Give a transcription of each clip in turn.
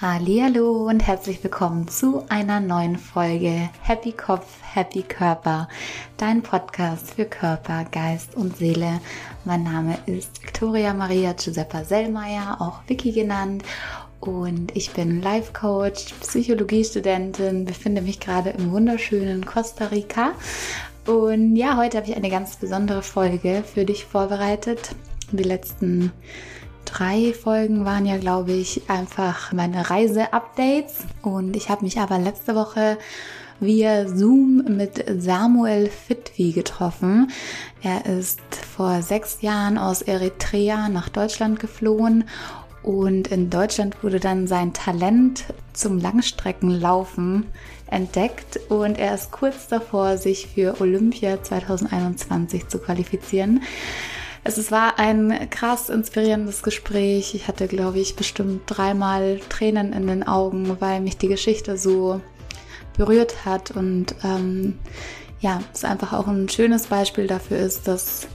Hallo und herzlich willkommen zu einer neuen Folge Happy Kopf, Happy Körper, dein Podcast für Körper, Geist und Seele. Mein Name ist Victoria Maria Giuseppa Sellmeier, auch Vicky genannt. Und ich bin Life Coach, Psychologiestudentin, befinde mich gerade im wunderschönen Costa Rica. Und ja, heute habe ich eine ganz besondere Folge für dich vorbereitet. Die letzten drei Folgen waren ja, glaube ich, einfach meine Reise-Updates. Und ich habe mich aber letzte Woche via Zoom mit Samuel Fitwi getroffen. Er ist vor sechs Jahren aus Eritrea nach Deutschland geflohen und in Deutschland wurde dann sein Talent zum Langstreckenlaufen entdeckt und er ist kurz davor, sich für Olympia 2021 zu qualifizieren. Es war ein krass inspirierendes Gespräch. Ich hatte, glaube ich, bestimmt dreimal Tränen in den Augen, weil mich die Geschichte so berührt hat und ähm, ja, es einfach auch ein schönes Beispiel dafür ist, dass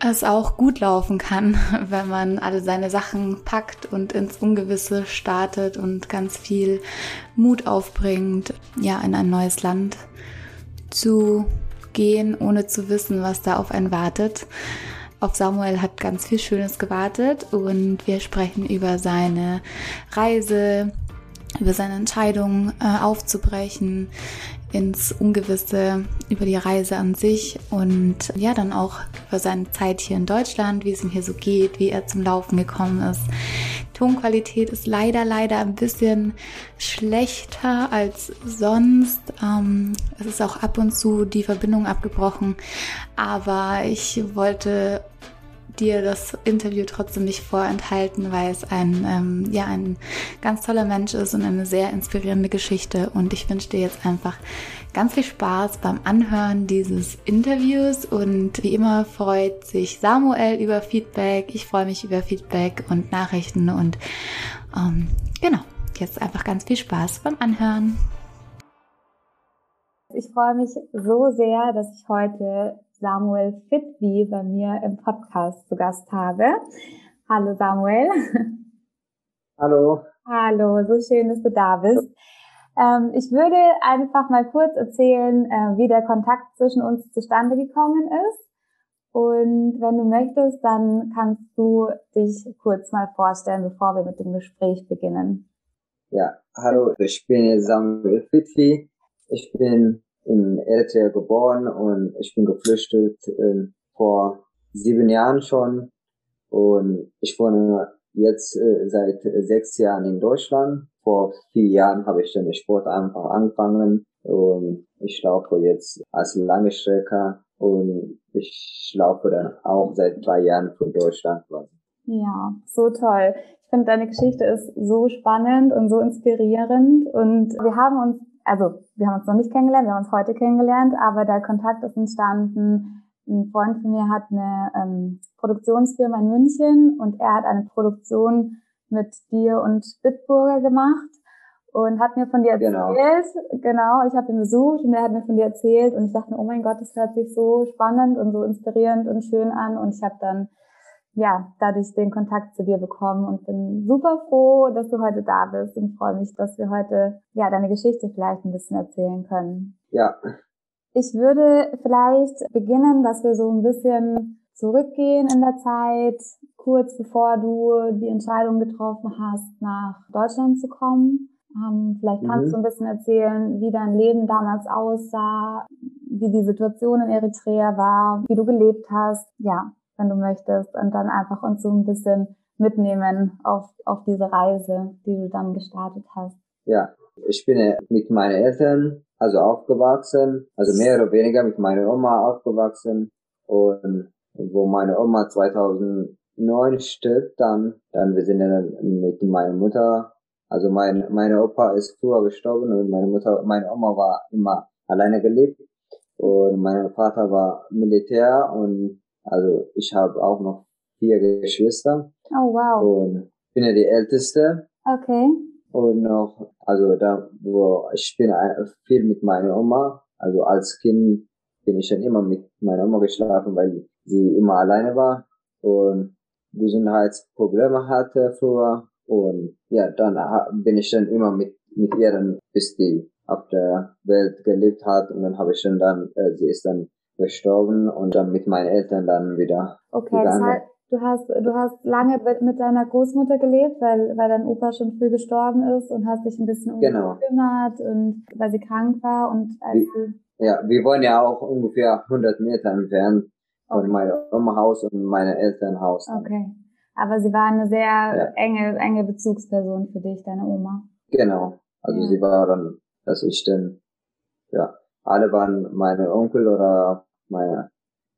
es auch gut laufen kann, wenn man alle seine Sachen packt und ins Ungewisse startet und ganz viel Mut aufbringt, ja, in ein neues Land zu gehen, ohne zu wissen, was da auf einen wartet. Auf Samuel hat ganz viel Schönes gewartet und wir sprechen über seine Reise, über seine Entscheidung äh, aufzubrechen ins Ungewisse, über die Reise an sich und ja, dann auch über seine Zeit hier in Deutschland, wie es ihm hier so geht, wie er zum Laufen gekommen ist, Tonqualität ist leider, leider ein bisschen schlechter als sonst. Ähm, es ist auch ab und zu die Verbindung abgebrochen, aber ich wollte dir das Interview trotzdem nicht vorenthalten, weil es ein, ähm, ja, ein ganz toller Mensch ist und eine sehr inspirierende Geschichte. Und ich wünsche dir jetzt einfach ganz viel Spaß beim Anhören dieses Interviews. Und wie immer freut sich Samuel über Feedback. Ich freue mich über Feedback und Nachrichten. Und ähm, genau, jetzt einfach ganz viel Spaß beim Anhören. Ich freue mich so sehr, dass ich heute Samuel Fitwi bei mir im Podcast zu Gast habe. Hallo Samuel. Hallo. Hallo, so schön, dass du da bist. Ähm, ich würde einfach mal kurz erzählen, äh, wie der Kontakt zwischen uns zustande gekommen ist. Und wenn du möchtest, dann kannst du dich kurz mal vorstellen, bevor wir mit dem Gespräch beginnen. Ja, hallo, ich bin Samuel Fitwi. Ich bin in Eritrea geboren und ich bin geflüchtet äh, vor sieben Jahren schon und ich wohne jetzt äh, seit sechs Jahren in Deutschland. Vor vier Jahren habe ich den Sport einfach angefangen und ich laufe jetzt als lange Strecke und ich laufe dann auch seit drei Jahren von Deutschland Ja, so toll. Ich finde, deine Geschichte ist so spannend und so inspirierend und wir haben uns also wir haben uns noch nicht kennengelernt, wir haben uns heute kennengelernt, aber der Kontakt ist entstanden. Ein Freund von mir hat eine ähm, Produktionsfirma in München und er hat eine Produktion mit dir und Bitburger gemacht und hat mir von dir genau. erzählt. Genau, genau ich habe ihn besucht und er hat mir von dir erzählt und ich dachte mir, oh mein Gott, das hört sich so spannend und so inspirierend und schön an und ich habe dann ja, dadurch den Kontakt zu dir bekommen und bin super froh, dass du heute da bist und freue mich, dass wir heute, ja, deine Geschichte vielleicht ein bisschen erzählen können. Ja. Ich würde vielleicht beginnen, dass wir so ein bisschen zurückgehen in der Zeit, kurz bevor du die Entscheidung getroffen hast, nach Deutschland zu kommen. Ähm, vielleicht kannst mhm. du ein bisschen erzählen, wie dein Leben damals aussah, wie die Situation in Eritrea war, wie du gelebt hast. Ja, wenn du möchtest, und dann einfach uns so ein bisschen mitnehmen auf, auf diese Reise, die du dann gestartet hast. Ja, ich bin mit meinen Eltern also aufgewachsen, also mehr oder weniger mit meiner Oma aufgewachsen und wo meine Oma 2009 stirbt, dann, dann wir sind dann mit meiner Mutter, also mein, meine Opa ist früher gestorben und meine Mutter, meine Oma war immer alleine gelebt und mein Vater war Militär und also ich habe auch noch vier Geschwister. Oh wow. Und bin ja die Älteste. Okay. Und noch, also da, wo ich bin viel mit meiner Oma. Also als Kind bin ich dann immer mit meiner Oma geschlafen, weil sie immer alleine war. Und Gesundheitsprobleme hatte früher. Und ja, dann bin ich dann immer mit, mit ihr, bis die auf der Welt gelebt hat. Und dann habe ich schon dann, äh, sie ist dann gestorben und dann mit meinen Eltern dann wieder. Okay, das heißt, du hast, du hast lange mit deiner Großmutter gelebt, weil, weil dein Opa schon früh gestorben ist und hast dich ein bisschen um genau. sie gekümmert und weil sie krank war und als sie ja, wir wohnen ja auch ungefähr 100 Meter entfernt von okay. meinem Oma-Haus und meinem Elternhaus. Okay. Aber sie war eine sehr ja. enge, enge Bezugsperson für dich, deine Oma. Genau. Also ja. sie war dann, dass ich dann, ja, alle waren meine Onkel oder meine,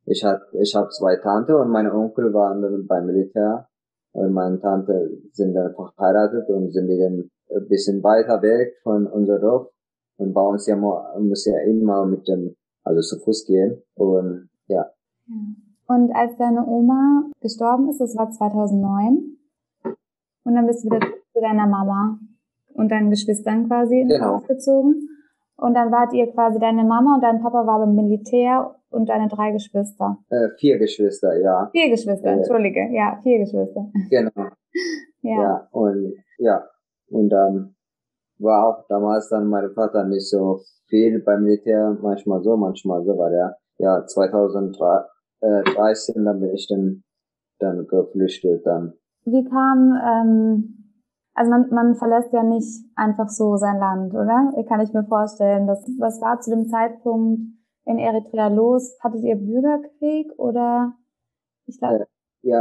ich hab, ich hab zwei Tante und meine Onkel waren dann beim Militär und meine Tante sind dann verheiratet und sind dann ein bisschen weiter weg von unserem Dorf und bei uns ja muss ja immer mit dem, also zu Fuß gehen und ja. ja. Und als deine Oma gestorben ist, das war 2009, und dann bist du wieder zu deiner Mama und deinen Geschwistern quasi ins genau. Haus gezogen. Und dann wart ihr quasi deine Mama und dein Papa war beim Militär und deine drei Geschwister. Äh, vier Geschwister, ja. Vier Geschwister, äh, entschuldige, ja, vier Geschwister. Genau. ja. ja. Und ja, und dann war auch damals dann mein Vater nicht so viel beim Militär, manchmal so, manchmal so war der. Ja, 2013, dann bin ich dann, dann geflüchtet dann. Wie kam, ähm, also man, man verlässt ja nicht einfach so sein Land, oder? Kann ich mir vorstellen. Das, was war zu dem Zeitpunkt in Eritrea los? Hattet ihr Bürgerkrieg oder? Ich glaube. Äh, ja,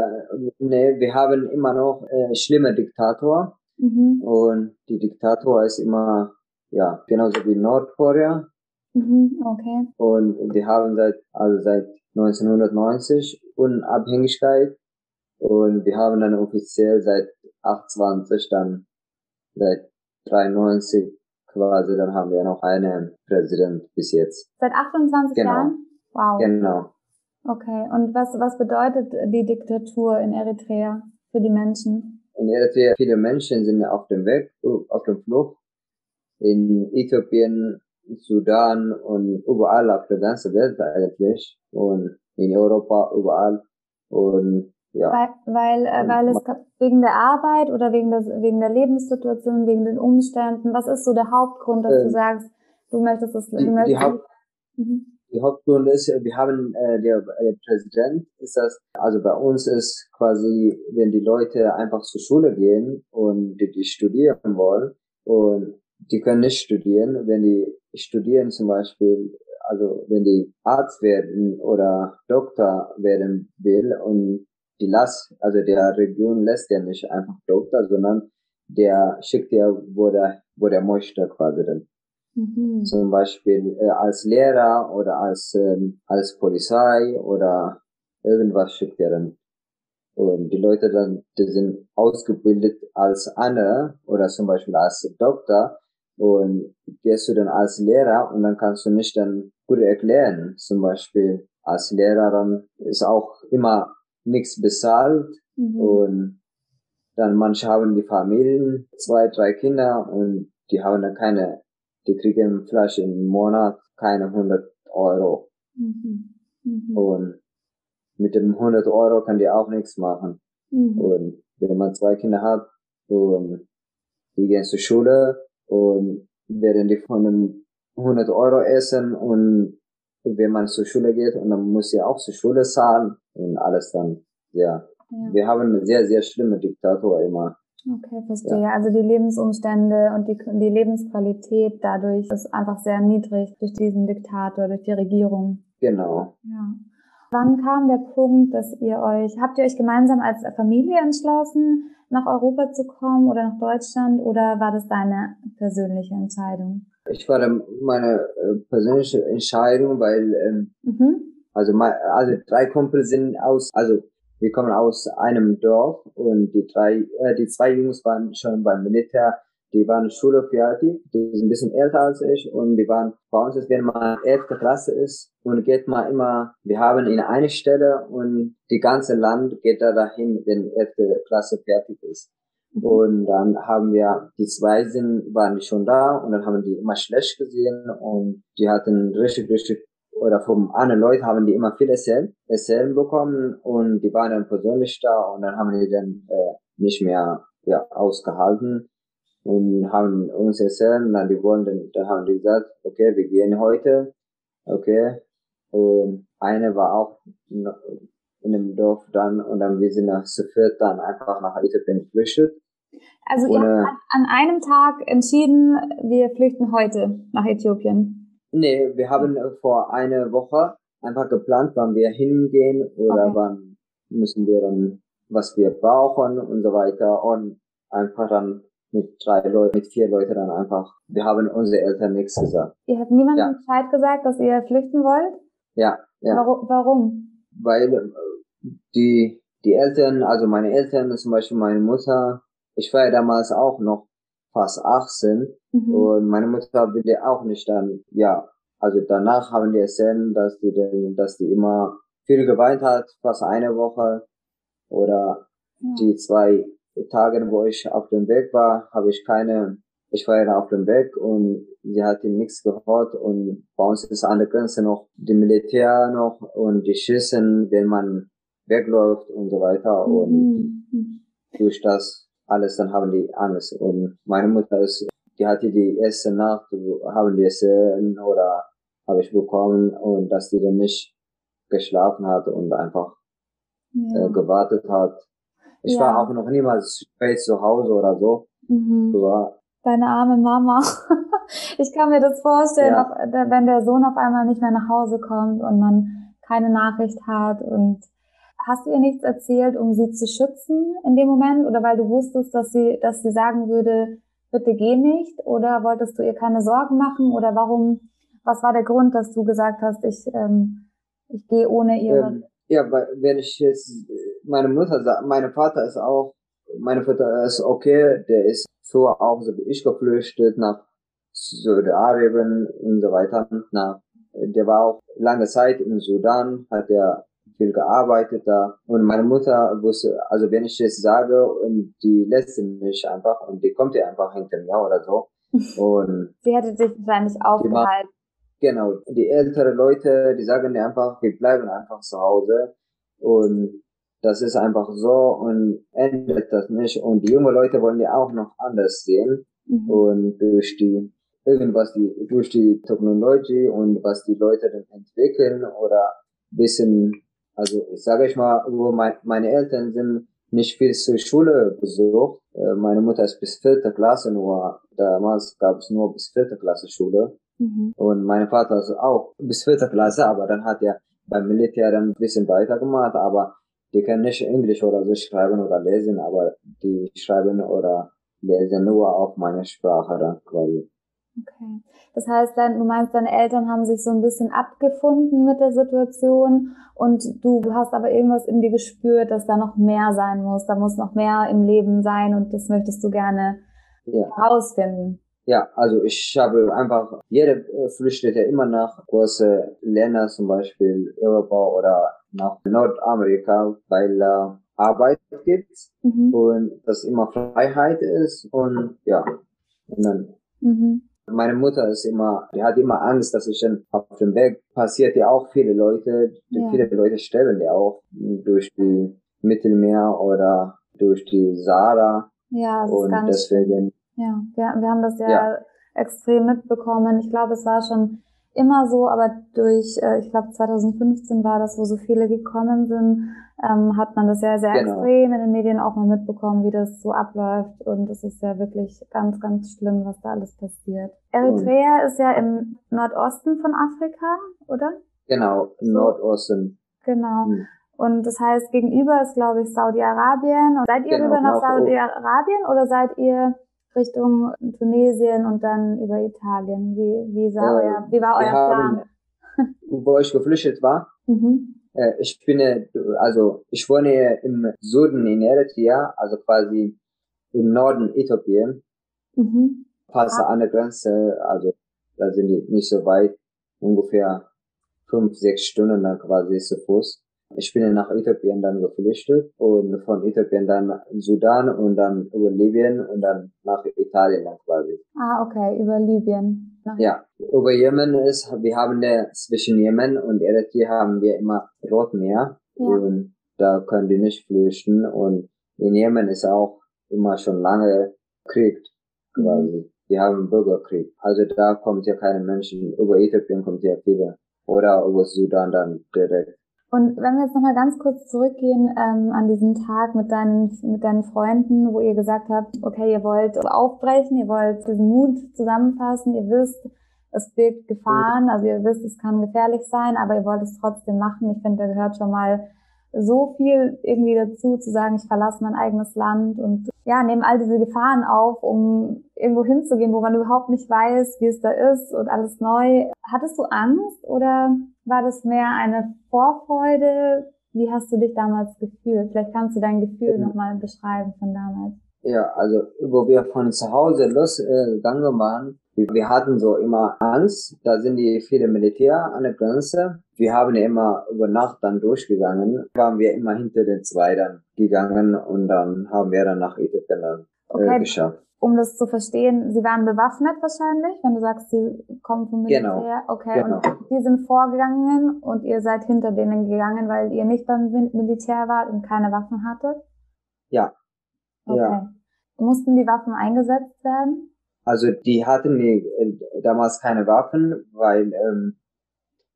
nee, wir haben immer noch äh, schlimme Diktator. Mhm. Und die Diktator ist immer, ja, genauso wie Nordkorea. Mhm, okay. Und die haben seit, also seit 1990 Unabhängigkeit. Und wir haben dann offiziell seit 28 dann, seit 93 quasi, dann haben wir noch einen Präsident bis jetzt. Seit 28 genau. Jahren? Wow. Genau. Okay. Und was, was bedeutet die Diktatur in Eritrea für die Menschen? In Eritrea viele Menschen sind auf dem Weg, auf dem Flucht. In Äthiopien, Sudan und überall auf der ganzen Welt eigentlich. Und in Europa überall. Und ja. Weil, weil, äh, weil es wegen der Arbeit oder wegen, des, wegen der Lebenssituation, wegen den Umständen, was ist so der Hauptgrund, dass ähm, du sagst, du möchtest das, du möchtest. Die Haupt, mhm. Die Hauptgrund ist, wir haben äh, der, der Präsident ist das, also bei uns ist quasi, wenn die Leute einfach zur Schule gehen und die, die studieren wollen und die können nicht studieren, wenn die studieren zum Beispiel, also wenn die Arzt werden oder Doktor werden will und die lass, also der Region lässt ja nicht einfach Doktor, sondern der schickt ja, wo der, wo der möchte quasi dann. Mhm. Zum Beispiel äh, als Lehrer oder als, ähm, als Polizei oder irgendwas schickt er dann. Und die Leute dann, die sind ausgebildet als Anne oder zum Beispiel als Doktor und gehst du dann als Lehrer und dann kannst du nicht dann gut erklären. Zum Beispiel als Lehrer dann ist auch immer nichts bezahlt mhm. und dann manche haben die Familien, zwei, drei Kinder und die haben dann keine die kriegen vielleicht im Monat keine 100 Euro. Mhm. Mhm. Und mit dem 100 Euro kann die auch nichts machen. Mhm. Und wenn man zwei Kinder hat und die gehen zur Schule und werden die von den 100 Euro essen und wenn man zur Schule geht und dann muss sie auch zur Schule zahlen und alles dann, ja. ja. Wir haben eine sehr, sehr schlimme Diktatur immer. Okay, verstehe. Ja. Also die Lebensumstände und die, die Lebensqualität dadurch ist einfach sehr niedrig durch diesen Diktator, durch die Regierung. Genau. Ja. Wann kam der Punkt, dass ihr euch, habt ihr euch gemeinsam als Familie entschlossen, nach Europa zu kommen oder nach Deutschland oder war das deine persönliche Entscheidung? Ich war meine äh, persönliche Entscheidung, weil ähm, mhm. also, mein, also drei Kumpel sind aus, also wir kommen aus einem Dorf und die drei, äh, die zwei Jungs waren schon beim Militär. Die waren Schule fertig, die sind ein bisschen älter als ich und die waren bei uns ist, wenn man elfte Klasse ist und geht man immer, wir haben in eine Stelle und die ganze Land geht da dahin, wenn elfte Klasse fertig ist. Und dann haben wir, die zwei sind, waren schon da und dann haben die immer schlecht gesehen und die hatten richtig, richtig oder vom anderen Leuten haben die immer viel erzählt, erzählen bekommen und die waren dann persönlich da und dann haben die dann äh, nicht mehr ja, ausgehalten und haben uns erzählt und dann die wollen dann, dann haben die gesagt, okay, wir gehen heute, okay, und eine war auch in dem Dorf dann und dann wir sind nach Sofort dann einfach nach Äthiopien geflüchtet. Also ihr habt an einem Tag entschieden, wir flüchten heute nach Äthiopien. Nee, wir haben vor einer Woche einfach geplant, wann wir hingehen oder okay. wann müssen wir dann, was wir brauchen und so weiter und einfach dann mit drei Leuten, mit vier Leuten dann einfach, wir haben unsere Eltern nichts gesagt. Ihr habt niemandem ja. Bescheid gesagt, dass ihr flüchten wollt? Ja, ja. Warum? warum? Weil äh, die, die Eltern, also meine Eltern, zum Beispiel meine Mutter, ich war ja damals auch noch fast 18 mhm. und meine Mutter will ja auch nicht dann, ja, also danach haben die erzählt, dass die, dass die immer viel geweint hat, fast eine Woche oder ja. die zwei Tage, wo ich auf dem Weg war, habe ich keine, ich war ja auf dem Weg und sie hat nichts gehört und bei uns ist an der Grenze noch die Militär noch und die Schüssen, wenn man wegläuft und so weiter und mhm. durch das alles dann haben die Angst und meine Mutter ist, die hatte die erste Nacht, haben die Essen oder habe ich bekommen und dass die dann nicht geschlafen hat und einfach ja. äh, gewartet hat. Ich ja. war auch noch niemals spät zu Hause oder so. Mhm. War, Deine arme Mama. ich kann mir das vorstellen, ja. auf, wenn der Sohn auf einmal nicht mehr nach Hause kommt und man keine Nachricht hat und hast du ihr nichts erzählt, um sie zu schützen in dem Moment oder weil du wusstest, dass sie, dass sie sagen würde, bitte geh nicht oder wolltest du ihr keine Sorgen machen oder warum, was war der Grund, dass du gesagt hast, ich, ähm, ich gehe ohne ihr? Ähm, ja, weil wenn ich jetzt, meine Mutter sagt, meine Vater ist auch, meine Vater ist okay, der ist so auch so wie ich geflüchtet nach Saudi-Arabien und so weiter. Nach, der war auch lange Zeit im Sudan, hat er viel gearbeitet da. Und meine Mutter wusste, also wenn ich jetzt sage, und die lässt mich einfach und die kommt ja einfach hinter mir oder so. Und sie hätte sich wahrscheinlich aufgehalten. Genau, die ältere Leute, die sagen dir einfach, wir bleiben einfach zu Hause. Und das ist einfach so und endet das nicht. Und die jungen Leute wollen ja auch noch anders sehen. Mhm. Und durch die, irgendwas, die, durch die Technologie und was die Leute dann entwickeln oder wissen, also ich sage ich mal, wo mein, meine Eltern sind nicht viel zur Schule besucht. Äh, meine Mutter ist bis vierte Klasse nur, damals gab es nur bis vierte Klasse Schule. Mhm. Und mein Vater ist auch bis vierte Klasse, aber dann hat er beim Militär dann ein bisschen weitergemacht, aber die können nicht Englisch oder so schreiben oder lesen, aber die schreiben oder lesen nur auf meine Sprache dann quasi. Das heißt, dann, du meinst, deine Eltern haben sich so ein bisschen abgefunden mit der Situation und du hast aber irgendwas in dir gespürt, dass da noch mehr sein muss, da muss noch mehr im Leben sein und das möchtest du gerne ja. herausfinden. Ja, also ich habe einfach, jeder äh, flüchtet ja immer nach große Länder, zum Beispiel Europa oder nach Nordamerika, weil äh, Arbeit gibt mhm. und das immer Freiheit ist und ja, und dann mhm. Meine Mutter ist immer, die hat immer Angst, dass ich dann auf dem Weg passiert ja auch viele Leute, ja. viele Leute sterben ja auch durch die Mittelmeer oder durch die Sahara. Ja, das und ist ganz deswegen ja, wir, wir haben das ja, ja, extrem mitbekommen. Ich glaube, es war schon immer so, aber durch, äh, ich glaube 2015 war das, wo so viele gekommen sind, ähm, hat man das ja sehr genau. extrem in den Medien auch mal mitbekommen, wie das so abläuft. Und es ist ja wirklich ganz, ganz schlimm, was da alles passiert. Eritrea mhm. ist ja im Nordosten von Afrika, oder? Genau, im. Nordosten. Genau. Mhm. Und das heißt, gegenüber ist, glaube ich, Saudi-Arabien. Seid ihr genau, rüber nach Saudi-Arabien oder seid ihr Richtung Tunesien und dann über Italien. Wie, wie, sah äh, euer, wie war euer Plan? Haben, wo ich geflüchtet war, mhm. äh, ich bin, also ich wohne im Süden in Eritrea, also quasi im Norden Äthiopien, mhm. fast ah. an der Grenze, also da sind die nicht so weit, ungefähr fünf, sechs Stunden dann quasi zu Fuß. Ich bin nach Äthiopien dann geflüchtet und von Äthiopien dann Sudan und dann über Libyen und dann nach Italien dann quasi. Ah, okay, über Libyen. Ja, über Jemen ist, wir haben der zwischen Jemen und Eritrea haben wir immer Rotmeer ja. und da können die nicht flüchten und in Jemen ist auch immer schon lange Krieg quasi. Mhm. Die haben Bürgerkrieg. Also da kommt ja keine Menschen. Über Äthiopien kommt ja viele. Oder über Sudan dann direkt. Und wenn wir jetzt nochmal ganz kurz zurückgehen ähm, an diesen Tag mit deinen, mit deinen Freunden, wo ihr gesagt habt, okay, ihr wollt aufbrechen, ihr wollt diesen Mut zusammenfassen, ihr wisst, es birgt Gefahren, also ihr wisst, es kann gefährlich sein, aber ihr wollt es trotzdem machen. Ich finde, da gehört schon mal so viel irgendwie dazu, zu sagen, ich verlasse mein eigenes Land und ja, nehme all diese Gefahren auf, um irgendwo hinzugehen, wo man überhaupt nicht weiß, wie es da ist und alles neu. Hattest du Angst oder war das mehr eine Vorfreude? Wie hast du dich damals gefühlt? Vielleicht kannst du dein Gefühl mhm. nochmal beschreiben von damals. Ja, also wo wir von zu Hause losgegangen waren, wir hatten so immer Angst, da sind die viele Militär an der Grenze. Wir haben immer über Nacht dann durchgegangen, waren wir immer hinter den zwei dann gegangen und dann haben wir dann nach Äthiopien dann äh, okay. geschafft. Um das zu verstehen, Sie waren bewaffnet wahrscheinlich, wenn du sagst, Sie kommen vom Militär. Genau. Okay, genau. und die sind vorgegangen und ihr seid hinter denen gegangen, weil ihr nicht beim Militär wart und keine Waffen hattet? Ja. Okay. Ja. Mussten die Waffen eingesetzt werden? Also die hatten die, äh, damals keine Waffen, weil ähm,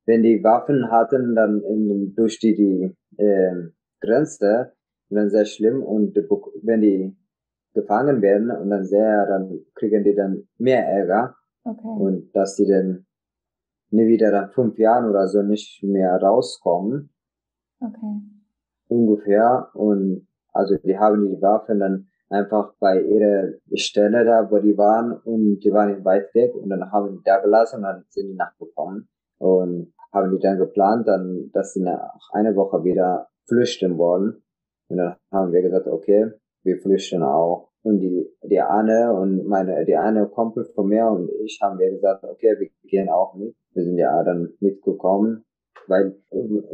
wenn die Waffen hatten, dann in, durch die, die äh, Grenze, dann sehr schlimm und wenn die gefangen werden und dann sehr, dann kriegen die dann mehr Ärger okay. und dass die dann nie wieder dann fünf Jahren oder so nicht mehr rauskommen. Okay. Ungefähr und also die haben die Waffen dann einfach bei ihrer Stelle da, wo die waren und die waren nicht weit weg und dann haben die da gelassen und dann sind die nachgekommen und haben die dann geplant, dann, dass sie nach einer Woche wieder flüchten wollen. Und dann haben wir gesagt, okay, wir flüchten auch. Und die, die Anne und meine, die eine Kumpel von mir und ich haben wir gesagt, okay, wir gehen auch mit. Wir sind ja dann mitgekommen, weil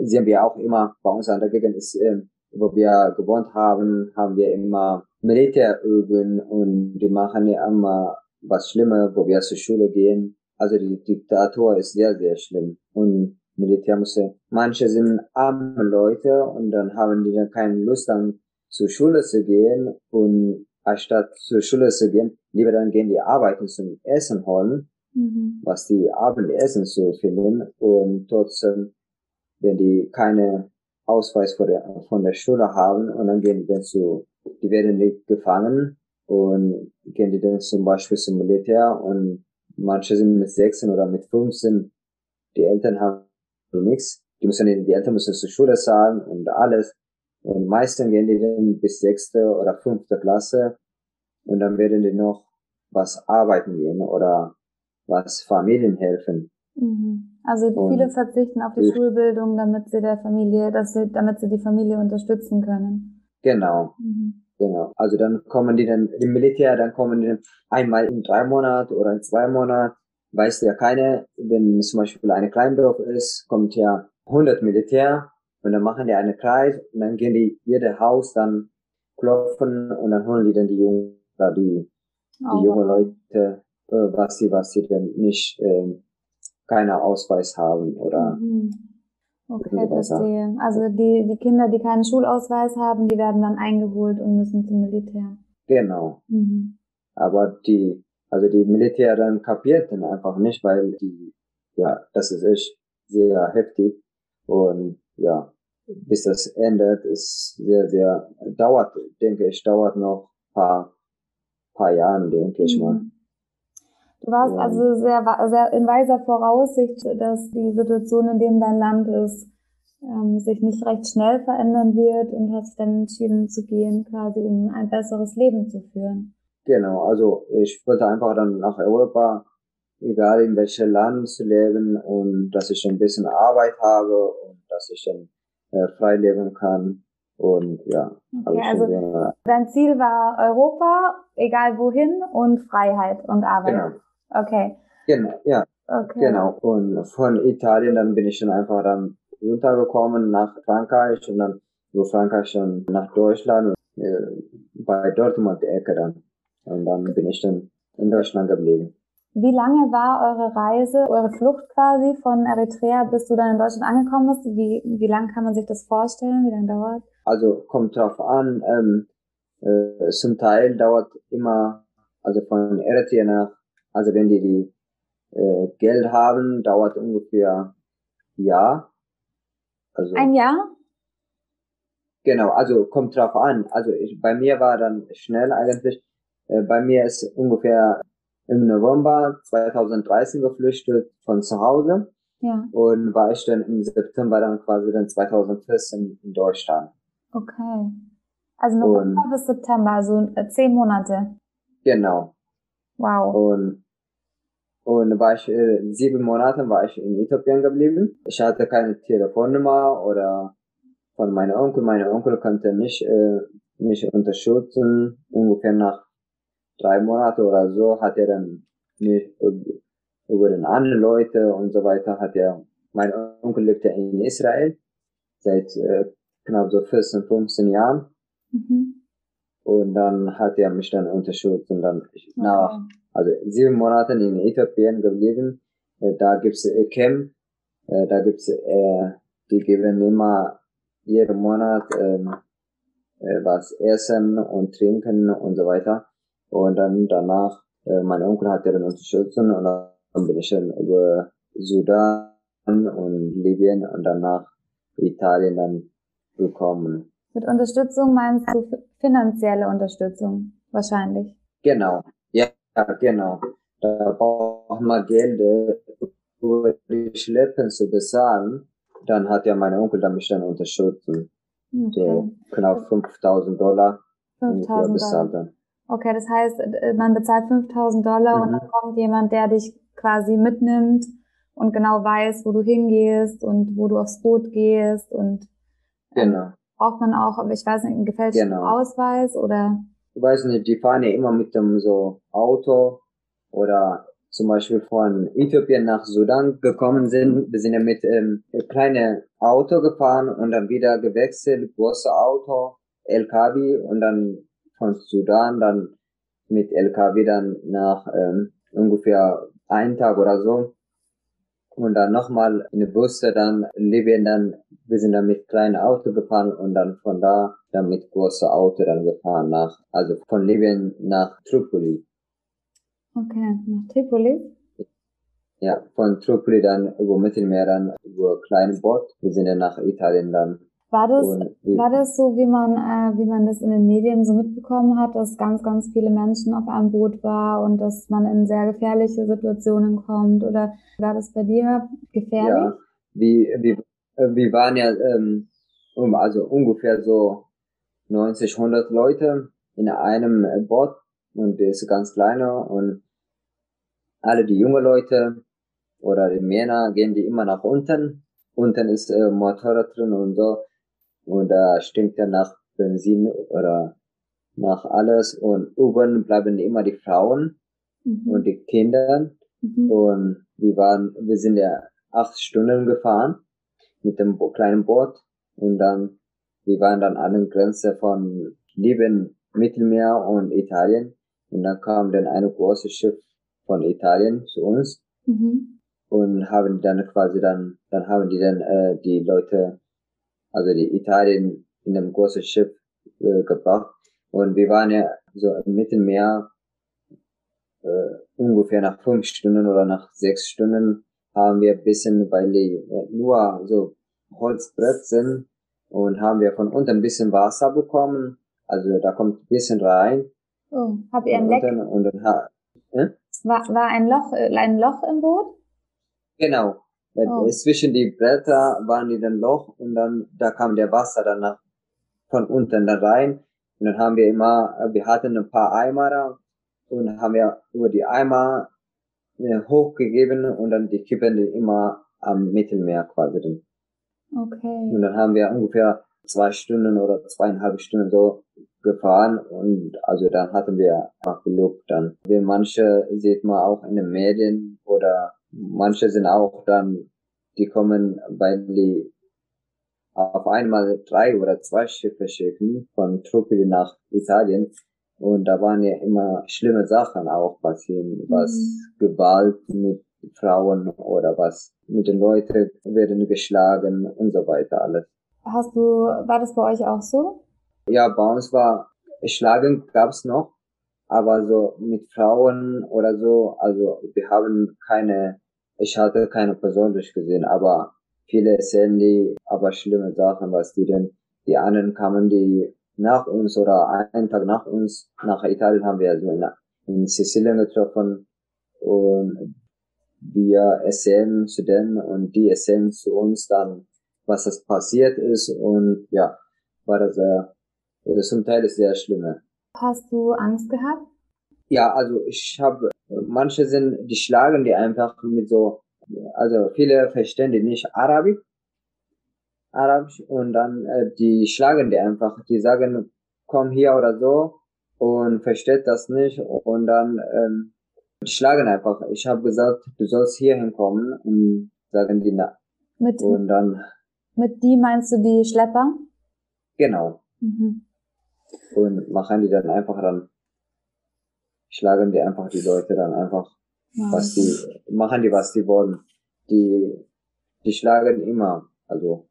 sie haben ja auch immer bei uns an der Gegend ist, äh, wo wir gewohnt haben, haben wir immer Militärüben und die machen ja immer was Schlimmes, wo wir zur Schule gehen. Also die Diktatur ist sehr, sehr schlimm. Und Militär muss, manche sind arme Leute und dann haben die dann keine Lust dann zur Schule zu gehen und anstatt zur Schule zu gehen, lieber dann gehen die arbeiten zum Essen holen, mhm. was die Abendessen zu finden und trotzdem, wenn die keine Ausweis von der, von der Schule haben und dann gehen die dann zu die werden nicht gefangen und gehen die dann zum Beispiel zum Militär und manche sind mit 16 oder mit 15. Die Eltern haben nichts. Die müssen, die Eltern müssen zur Schule zahlen und alles. Und meistens gehen die dann bis sechste oder fünfte Klasse und dann werden die noch was arbeiten gehen oder was Familien helfen. Mhm. Also und viele verzichten auf die Schulbildung, damit sie der Familie, dass sie, damit sie die Familie unterstützen können. Genau. Mhm. Genau. Also dann kommen die dann im Militär, dann kommen die dann einmal in drei Monaten oder in zwei Monaten. Weiß ja keine, wenn zum Beispiel eine Kleindorf ist, kommt ja 100 Militär und dann machen die eine Kreis und dann gehen die jede Haus dann klopfen und dann holen die dann die jungen, die, die oh. jungen Leute, äh, was sie, was sie denn nicht, äh, keine Ausweis haben oder mhm. Okay, verstehe. Also die, die Kinder, die keinen Schulausweis haben, die werden dann eingeholt und müssen zum Militär. Genau. Mhm. Aber die, also die Militär dann kapiert dann einfach nicht, weil die, ja, das ist echt sehr heftig und ja, bis das endet, ist sehr, sehr, dauert, denke ich, dauert noch paar, paar Jahren, denke ich mal. Mhm. Du warst ja. also sehr, sehr in weiser Voraussicht, dass die Situation, in dem dein Land ist, ähm, sich nicht recht schnell verändern wird und hast dann entschieden zu gehen, quasi um ein besseres Leben zu führen. Genau, also ich wollte einfach dann nach Europa, egal in welchem Land zu leben und dass ich ein bisschen Arbeit habe und dass ich dann äh, frei leben kann. Und ja, okay, also gerne. dein Ziel war Europa, egal wohin, und Freiheit und Arbeit. Genau. Okay. Genau, ja. Okay. Genau. Und von Italien dann bin ich dann einfach dann runtergekommen nach Frankreich und dann über Frankreich dann nach Deutschland und äh, bei Dortmund die Ecke dann. Und dann bin ich dann in Deutschland geblieben. Wie lange war eure Reise, eure Flucht quasi von Eritrea, bis du dann in Deutschland angekommen bist? Wie, wie lange kann man sich das vorstellen? Wie lange dauert? Also kommt drauf an. Ähm, äh, zum Teil dauert immer, also von Eritrea nach, also wenn die die äh, Geld haben, dauert ungefähr ein Jahr. Also, ein Jahr? Genau, also kommt drauf an. Also ich, bei mir war dann schnell eigentlich. Äh, bei mir ist ungefähr im November 2013 geflüchtet von zu Hause. Ja. Und war ich dann im September dann quasi dann 2014 in Deutschland. Okay. Also November und, bis September, also äh, zehn Monate. Genau. Wow. Und und war ich äh, sieben Monate war ich in Äthiopien geblieben. Ich hatte keine Telefonnummer oder von meinem Onkel. Mein Onkel konnte nicht äh, mich unterstützen. Ungefähr nach drei Monaten oder so hat er dann mich über den anderen Leute und so weiter hat er, mein Onkel lebte in Israel seit äh, knapp so 14, 15 Jahren. Mhm. Und dann hat er mich dann unterstützt und dann okay. nach, also sieben Monaten in Äthiopien geblieben. Äh, da gibt's äh, Camp, äh, da gibt's, äh, die geben immer jeden Monat ähm, äh, was essen und trinken und so weiter. Und dann danach, äh, mein Onkel hat ja dann unterstützt und dann bin ich dann über Sudan und Libyen und danach Italien dann gekommen. Mit Unterstützung meinst du finanzielle Unterstützung wahrscheinlich? Genau, ja, genau. Da braucht man Geld, über die Schleppen zu bezahlen dann hat ja mein Onkel dann mich dann unterstützt. Okay. So knapp 5000 Dollar. 5000 Dollar. Okay, das heißt, äh, man bezahlt 5000 Dollar mhm. und dann kommt jemand, der dich quasi mitnimmt und genau weiß, wo du hingehst und wo du aufs Boot gehst und ähm, genau. braucht man auch, ich weiß nicht, einen gefälschten genau. Ausweis oder? Ich weiß nicht, die fahren ja immer mit dem so Auto oder zum Beispiel von Äthiopien nach Sudan gekommen sind. Wir sind ja mit ähm, kleine Auto gefahren und dann wieder gewechselt, große Auto, LKW und dann von Sudan dann mit LKW dann nach ähm, ungefähr einen Tag oder so und dann nochmal in die Busse dann Libyen dann wir sind dann mit kleinen Auto gefahren und dann von da dann mit große Auto dann gefahren nach also von Libyen nach Tripoli Okay, nach Tripoli? Ja, von Tripoli dann über Mittelmeer dann über kleinen Boot. Wir sind dann nach Italien dann. War das, war das so, wie man, äh, wie man das in den Medien so mitbekommen hat, dass ganz, ganz viele Menschen auf einem Boot war und dass man in sehr gefährliche Situationen kommt? Oder war das bei dir gefährlich? Ja, wir, wir, wir waren ja, ähm, also ungefähr so 90, 100 Leute in einem Boot und der ist ganz kleiner und alle die junge Leute oder die Männer gehen die immer nach unten. Unten ist äh, Motorrad drin und so. Und da stinkt er nach Benzin oder nach alles. Und oben bleiben immer die Frauen mhm. und die Kinder. Mhm. Und wir waren, wir sind ja acht Stunden gefahren mit dem kleinen Boot. Und dann, wir waren dann an der Grenze von Libyen, Mittelmeer und Italien. Und dann kam dann eine große Schiff von Italien zu uns mhm. und haben dann quasi dann, dann haben die dann äh, die Leute, also die Italien in einem großen Schiff äh, gebracht und wir waren ja so im Mittelmeer äh, ungefähr nach fünf Stunden oder nach sechs Stunden haben wir ein bisschen, weil die äh, nur so Holzbrett sind und haben wir von unten ein bisschen Wasser bekommen. Also da kommt ein bisschen rein. Oh, habt ihr ein Leck? Und dann, und dann, äh? War, war ein Loch, äh, ein Loch im Boot? Genau. Oh. Zwischen die Bretter waren die dann Loch und dann, da kam der Wasser dann nach, von unten da rein. Und dann haben wir immer, wir hatten ein paar Eimer da und haben wir über die Eimer äh, hochgegeben und dann die kippen die immer am Mittelmeer quasi drin. Okay. Und dann haben wir ungefähr zwei Stunden oder zweieinhalb Stunden so gefahren und also dann hatten wir einfach Glück dann. Wie manche sieht man auch in den Medien oder manche sind auch dann, die kommen, weil die auf einmal drei oder zwei Schiffe schicken von Truppi nach Italien Und da waren ja immer schlimme Sachen auch passieren, was mhm. Gewalt mit Frauen oder was mit den Leuten werden geschlagen und so weiter alles. Hast du, war das bei euch auch so? Ja, bei uns war Schlagen gab's noch, aber so mit Frauen oder so, also wir haben keine, ich hatte keine persönlich gesehen, aber viele erzählen die aber schlimme Sachen, was die denn, die anderen kamen die nach uns oder einen Tag nach uns, nach Italien haben wir also in, in Sizilien getroffen und wir erzählen zu denen und die erzählen zu uns dann, was das passiert ist und ja, war das sehr, zum Teil ist sehr schlimme. Hast du Angst gehabt? Ja, also ich habe, manche sind, die schlagen die einfach mit so, also viele verstehen die nicht Arabisch, Arabisch und dann äh, die schlagen die einfach, die sagen, komm hier oder so und versteht das nicht und dann ähm, die schlagen einfach. Ich habe gesagt, du sollst hier hinkommen und sagen die na. Mit, und dann mit die meinst du die Schlepper? Genau. Mhm. Und machen die dann einfach dann, schlagen die einfach die Leute dann einfach, ja. was die, machen die, was die wollen. Die, die schlagen immer, also.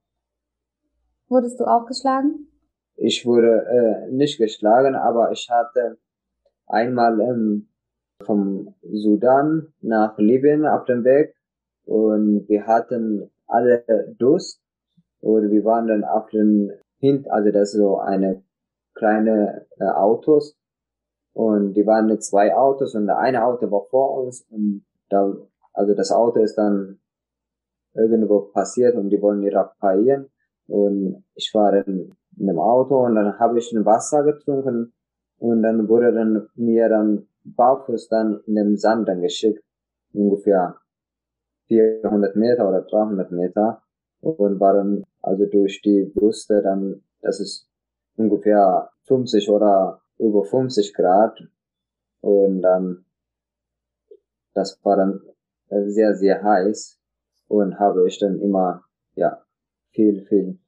Wurdest du auch geschlagen? Ich wurde äh, nicht geschlagen, aber ich hatte einmal ähm, vom Sudan nach Libyen auf dem Weg und wir hatten alle Durst und wir waren dann auf den Hint, also das ist so eine kleine äh, Autos. Und die waren mit zwei Autos und der eine Auto war vor uns und da, also das Auto ist dann irgendwo passiert und die wollen die reparieren. Und ich war in, in dem Auto und dann habe ich ein Wasser getrunken und dann wurde dann mir dann barfuß dann in dem Sand dann geschickt, ungefähr 400 Meter oder 300 Meter. Und war dann also durch die Brüste dann, das ist ungefähr 50 oder über 50 Grad und dann das war dann sehr sehr heiß und habe ich dann immer ja viel viel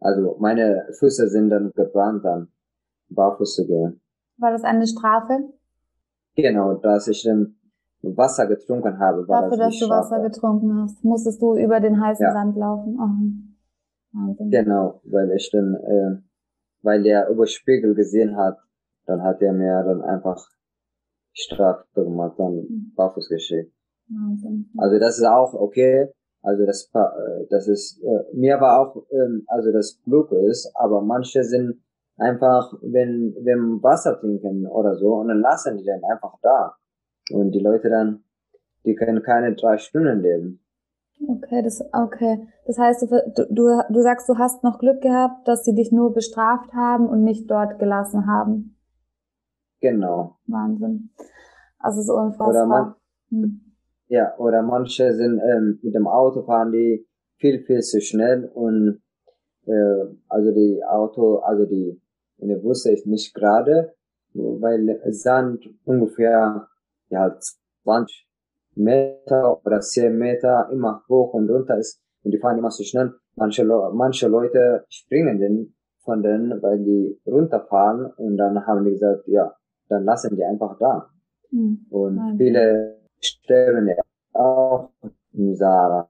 also meine Füße sind dann gebrannt dann barfuß zu gehen. War das eine Strafe? Genau, dass ich dann Wasser getrunken habe. War Dafür, das dass du Wasser getrunken hast, musstest du über den heißen ja. Sand laufen. Oh. Genau, weil ich dann, äh, weil der über Spiegel gesehen hat, dann hat er mir dann einfach Strafe gemacht, dann mhm. barfuß geschickt. Also das ist auch okay. Also das, äh, das ist, äh, mir war auch, ähm, also das Glück ist, aber manche sind einfach, wenn, wenn Wasser trinken oder so, und dann lassen die dann einfach da. Und die Leute dann, die können keine drei Stunden leben. Okay, das, okay. Das heißt, du, du, du sagst, du hast noch Glück gehabt, dass sie dich nur bestraft haben und nicht dort gelassen haben. Genau. Wahnsinn. Also so unfassbar. Oder man, hm. Ja, oder manche sind ähm, mit dem Auto fahren die viel, viel zu schnell und äh, also die Auto, also die in der Busse ist nicht gerade, weil Sand ungefähr ja 20 Meter oder 10 Meter immer hoch und runter ist und die fahren immer so schnell. Manche, manche Leute springen denn von denen, weil die runterfahren und dann haben die gesagt, ja, dann lassen die einfach da. Mhm. Und Wahnsinn. viele sterben ja auch im Sahara.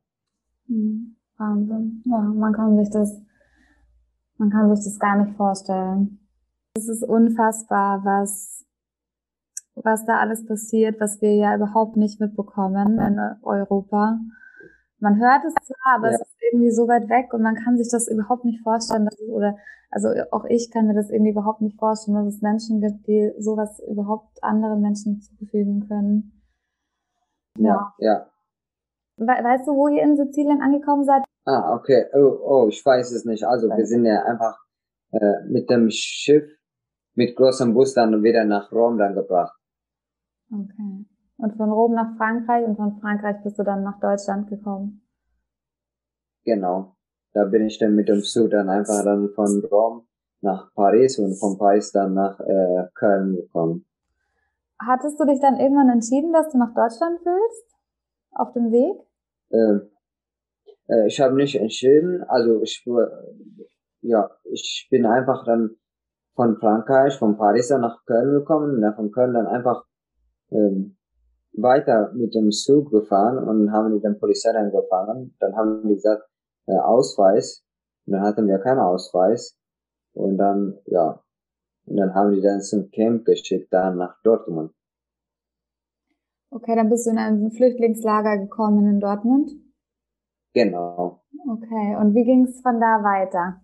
Mhm. Wahnsinn. Ja, man kann sich das, man kann sich das gar nicht vorstellen. Es ist unfassbar, was, was da alles passiert, was wir ja überhaupt nicht mitbekommen in Europa. Man hört es zwar, aber ja. es ist irgendwie so weit weg und man kann sich das überhaupt nicht vorstellen, dass es, oder, also auch ich kann mir das irgendwie überhaupt nicht vorstellen, dass es Menschen gibt, die sowas überhaupt anderen Menschen zufügen können. Ja. Ja. weißt du, wo ihr in Sizilien angekommen seid? Ah, okay. Oh, oh, ich weiß es nicht. Also, wir sind ja einfach äh, mit dem Schiff mit großem Bus dann wieder nach Rom dann gebracht. Okay. Und von Rom nach Frankreich und von Frankreich bist du dann nach Deutschland gekommen? Genau. Da bin ich dann mit dem Zug dann einfach dann von Rom nach Paris und von Paris dann nach äh, Köln gekommen. Hattest du dich dann irgendwann entschieden, dass du nach Deutschland willst? Auf dem Weg? Ähm, äh, ich habe nicht entschieden. Also ich ja, ich bin einfach dann von Frankreich, von Paris nach Köln gekommen und dann von Köln dann einfach ähm, weiter mit dem Zug gefahren und haben die dann Polizei dann gefahren. Dann haben die gesagt, äh, Ausweis. Und dann hatten wir keinen Ausweis. Und dann, ja, und dann haben die dann zum Camp geschickt, dann nach Dortmund. Okay, dann bist du in ein Flüchtlingslager gekommen in Dortmund? Genau. Okay, und wie ging es von da weiter?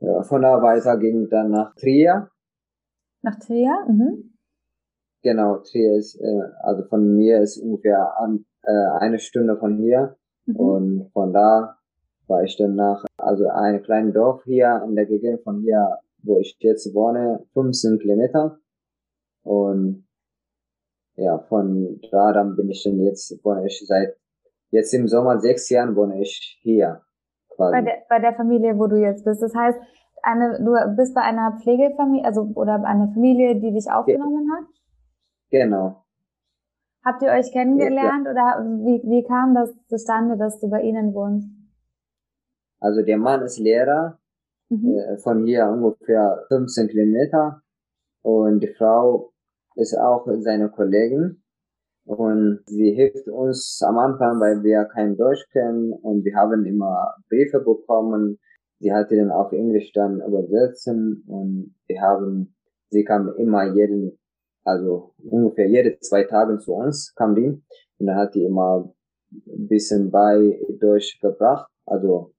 Ja, von da weiter ging dann nach Trier. Nach Trier? Mhm. Genau, Trier ist, äh, also von mir ist ungefähr an, äh, eine Stunde von hier. Mhm. Und von da war ich dann nach, also ein kleines Dorf hier in der Gegend von hier, wo ich jetzt wohne, 15 Kilometer. Und ja, von da dann bin ich dann jetzt, wohne ich seit, jetzt im Sommer sechs Jahren wohne ich hier. Quasi. Bei der, bei der Familie, wo du jetzt bist. Das heißt, eine, du bist bei einer Pflegefamilie, also, oder einer Familie, die dich aufgenommen hat? Genau. Habt ihr euch kennengelernt ja, ja. oder wie, wie kam das zustande, dass du bei ihnen wohnst? Also der Mann ist Lehrer, mhm. äh, von hier ungefähr 15 Kilometer und die Frau ist auch seine Kollegin und sie hilft uns am Anfang, weil wir kein Deutsch kennen und wir haben immer Briefe bekommen. Sie hat die dann auf Englisch dann übersetzen und wir haben, sie kam immer jeden also ungefähr jede zwei Tage zu uns kam die. Und dann hat die immer ein bisschen bei durchgebracht, also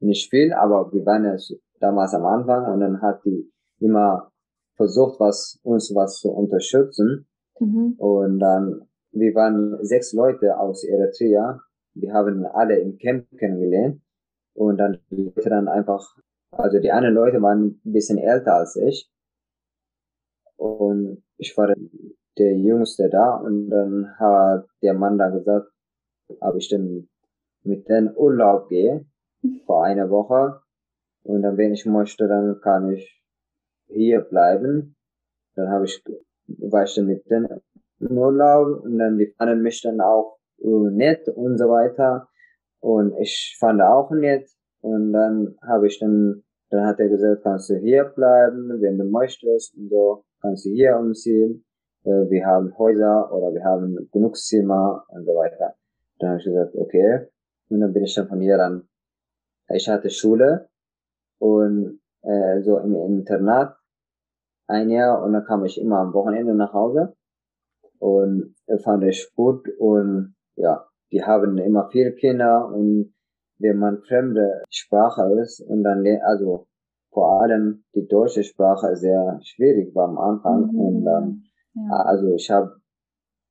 nicht viel, aber wir waren ja damals am Anfang. Und dann hat die immer versucht, was uns was zu unterstützen. Mhm. und dann wir waren sechs Leute aus Eritrea, wir haben alle im Camp kennengelernt. Und dann die Leute dann einfach, also die anderen Leute waren ein bisschen älter als ich. Und ich war der Jüngste da und dann hat der Mann da gesagt, ob ich dann mit den Urlaub gehe vor einer Woche. Und dann wenn ich möchte, dann kann ich hier bleiben. Dann habe ich war ich dann mit den Urlaub und dann die fanden mich dann auch nett und so weiter. Und ich fand auch nett. Und dann habe ich dann dann hat er gesagt, kannst du hier bleiben, wenn du möchtest und so kannst du hier umziehen, äh, wir haben Häuser oder wir haben genug Zimmer und so weiter. Dann habe ich gesagt, okay. Und dann bin ich dann von hier dann, ich hatte Schule und äh, so im Internat ein Jahr und dann kam ich immer am Wochenende nach Hause und fand ich gut und ja, die haben immer viele Kinder und wenn man fremde Sprache ist und dann also vor allem die deutsche Sprache sehr schwierig war am Anfang mhm, und ähm, ja. also ich habe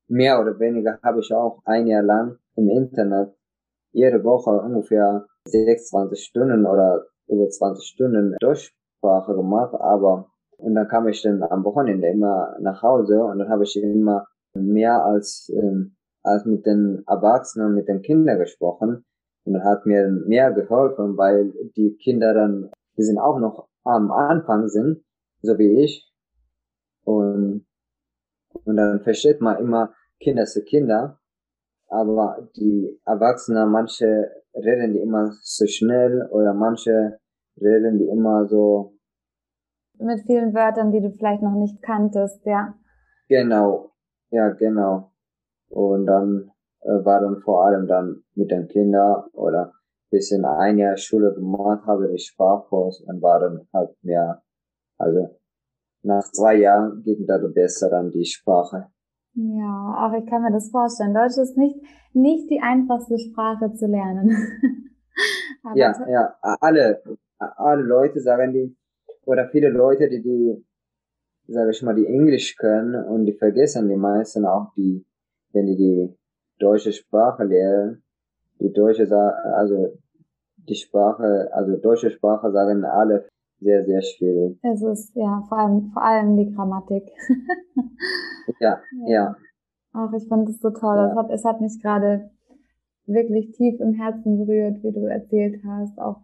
mehr oder weniger habe ich auch ein Jahr lang im Internet jede Woche ungefähr 26 Stunden oder über 20 Stunden Deutschsprache gemacht, aber und dann kam ich dann am Wochenende immer nach Hause und dann habe ich immer mehr als ähm, als mit den Erwachsenen, mit den Kindern gesprochen und dann hat mir mehr geholfen, weil die Kinder dann die sind auch noch am Anfang sind, so wie ich. Und, und dann versteht man immer Kinder zu Kinder. Aber die Erwachsenen, manche reden die immer so schnell oder manche reden die immer so. Mit vielen Wörtern, die du vielleicht noch nicht kanntest, ja. Genau, ja, genau. Und dann äh, war dann vor allem dann mit den Kindern oder bisschen ein Jahr Schule gemacht habe, ich Sprachkurs und war dann halt mehr, also nach zwei Jahren ging dann besser dann die Sprache. Ja, aber ich kann mir das vorstellen. Deutsch ist nicht, nicht die einfachste Sprache zu lernen. ja, ja, alle, alle Leute sagen die, oder viele Leute, die die, sage ich mal, die Englisch können und die vergessen die meisten auch die, wenn die die deutsche Sprache lernen, die deutsche, also die Sprache, also deutsche Sprache sagen alle sehr, sehr schwierig. Es ist, ja, vor allem, vor allem die Grammatik. ja, ja. Ach, ich fand das so toll. Ja. Es, hat, es hat mich gerade wirklich tief im Herzen berührt, wie du erzählt hast, auch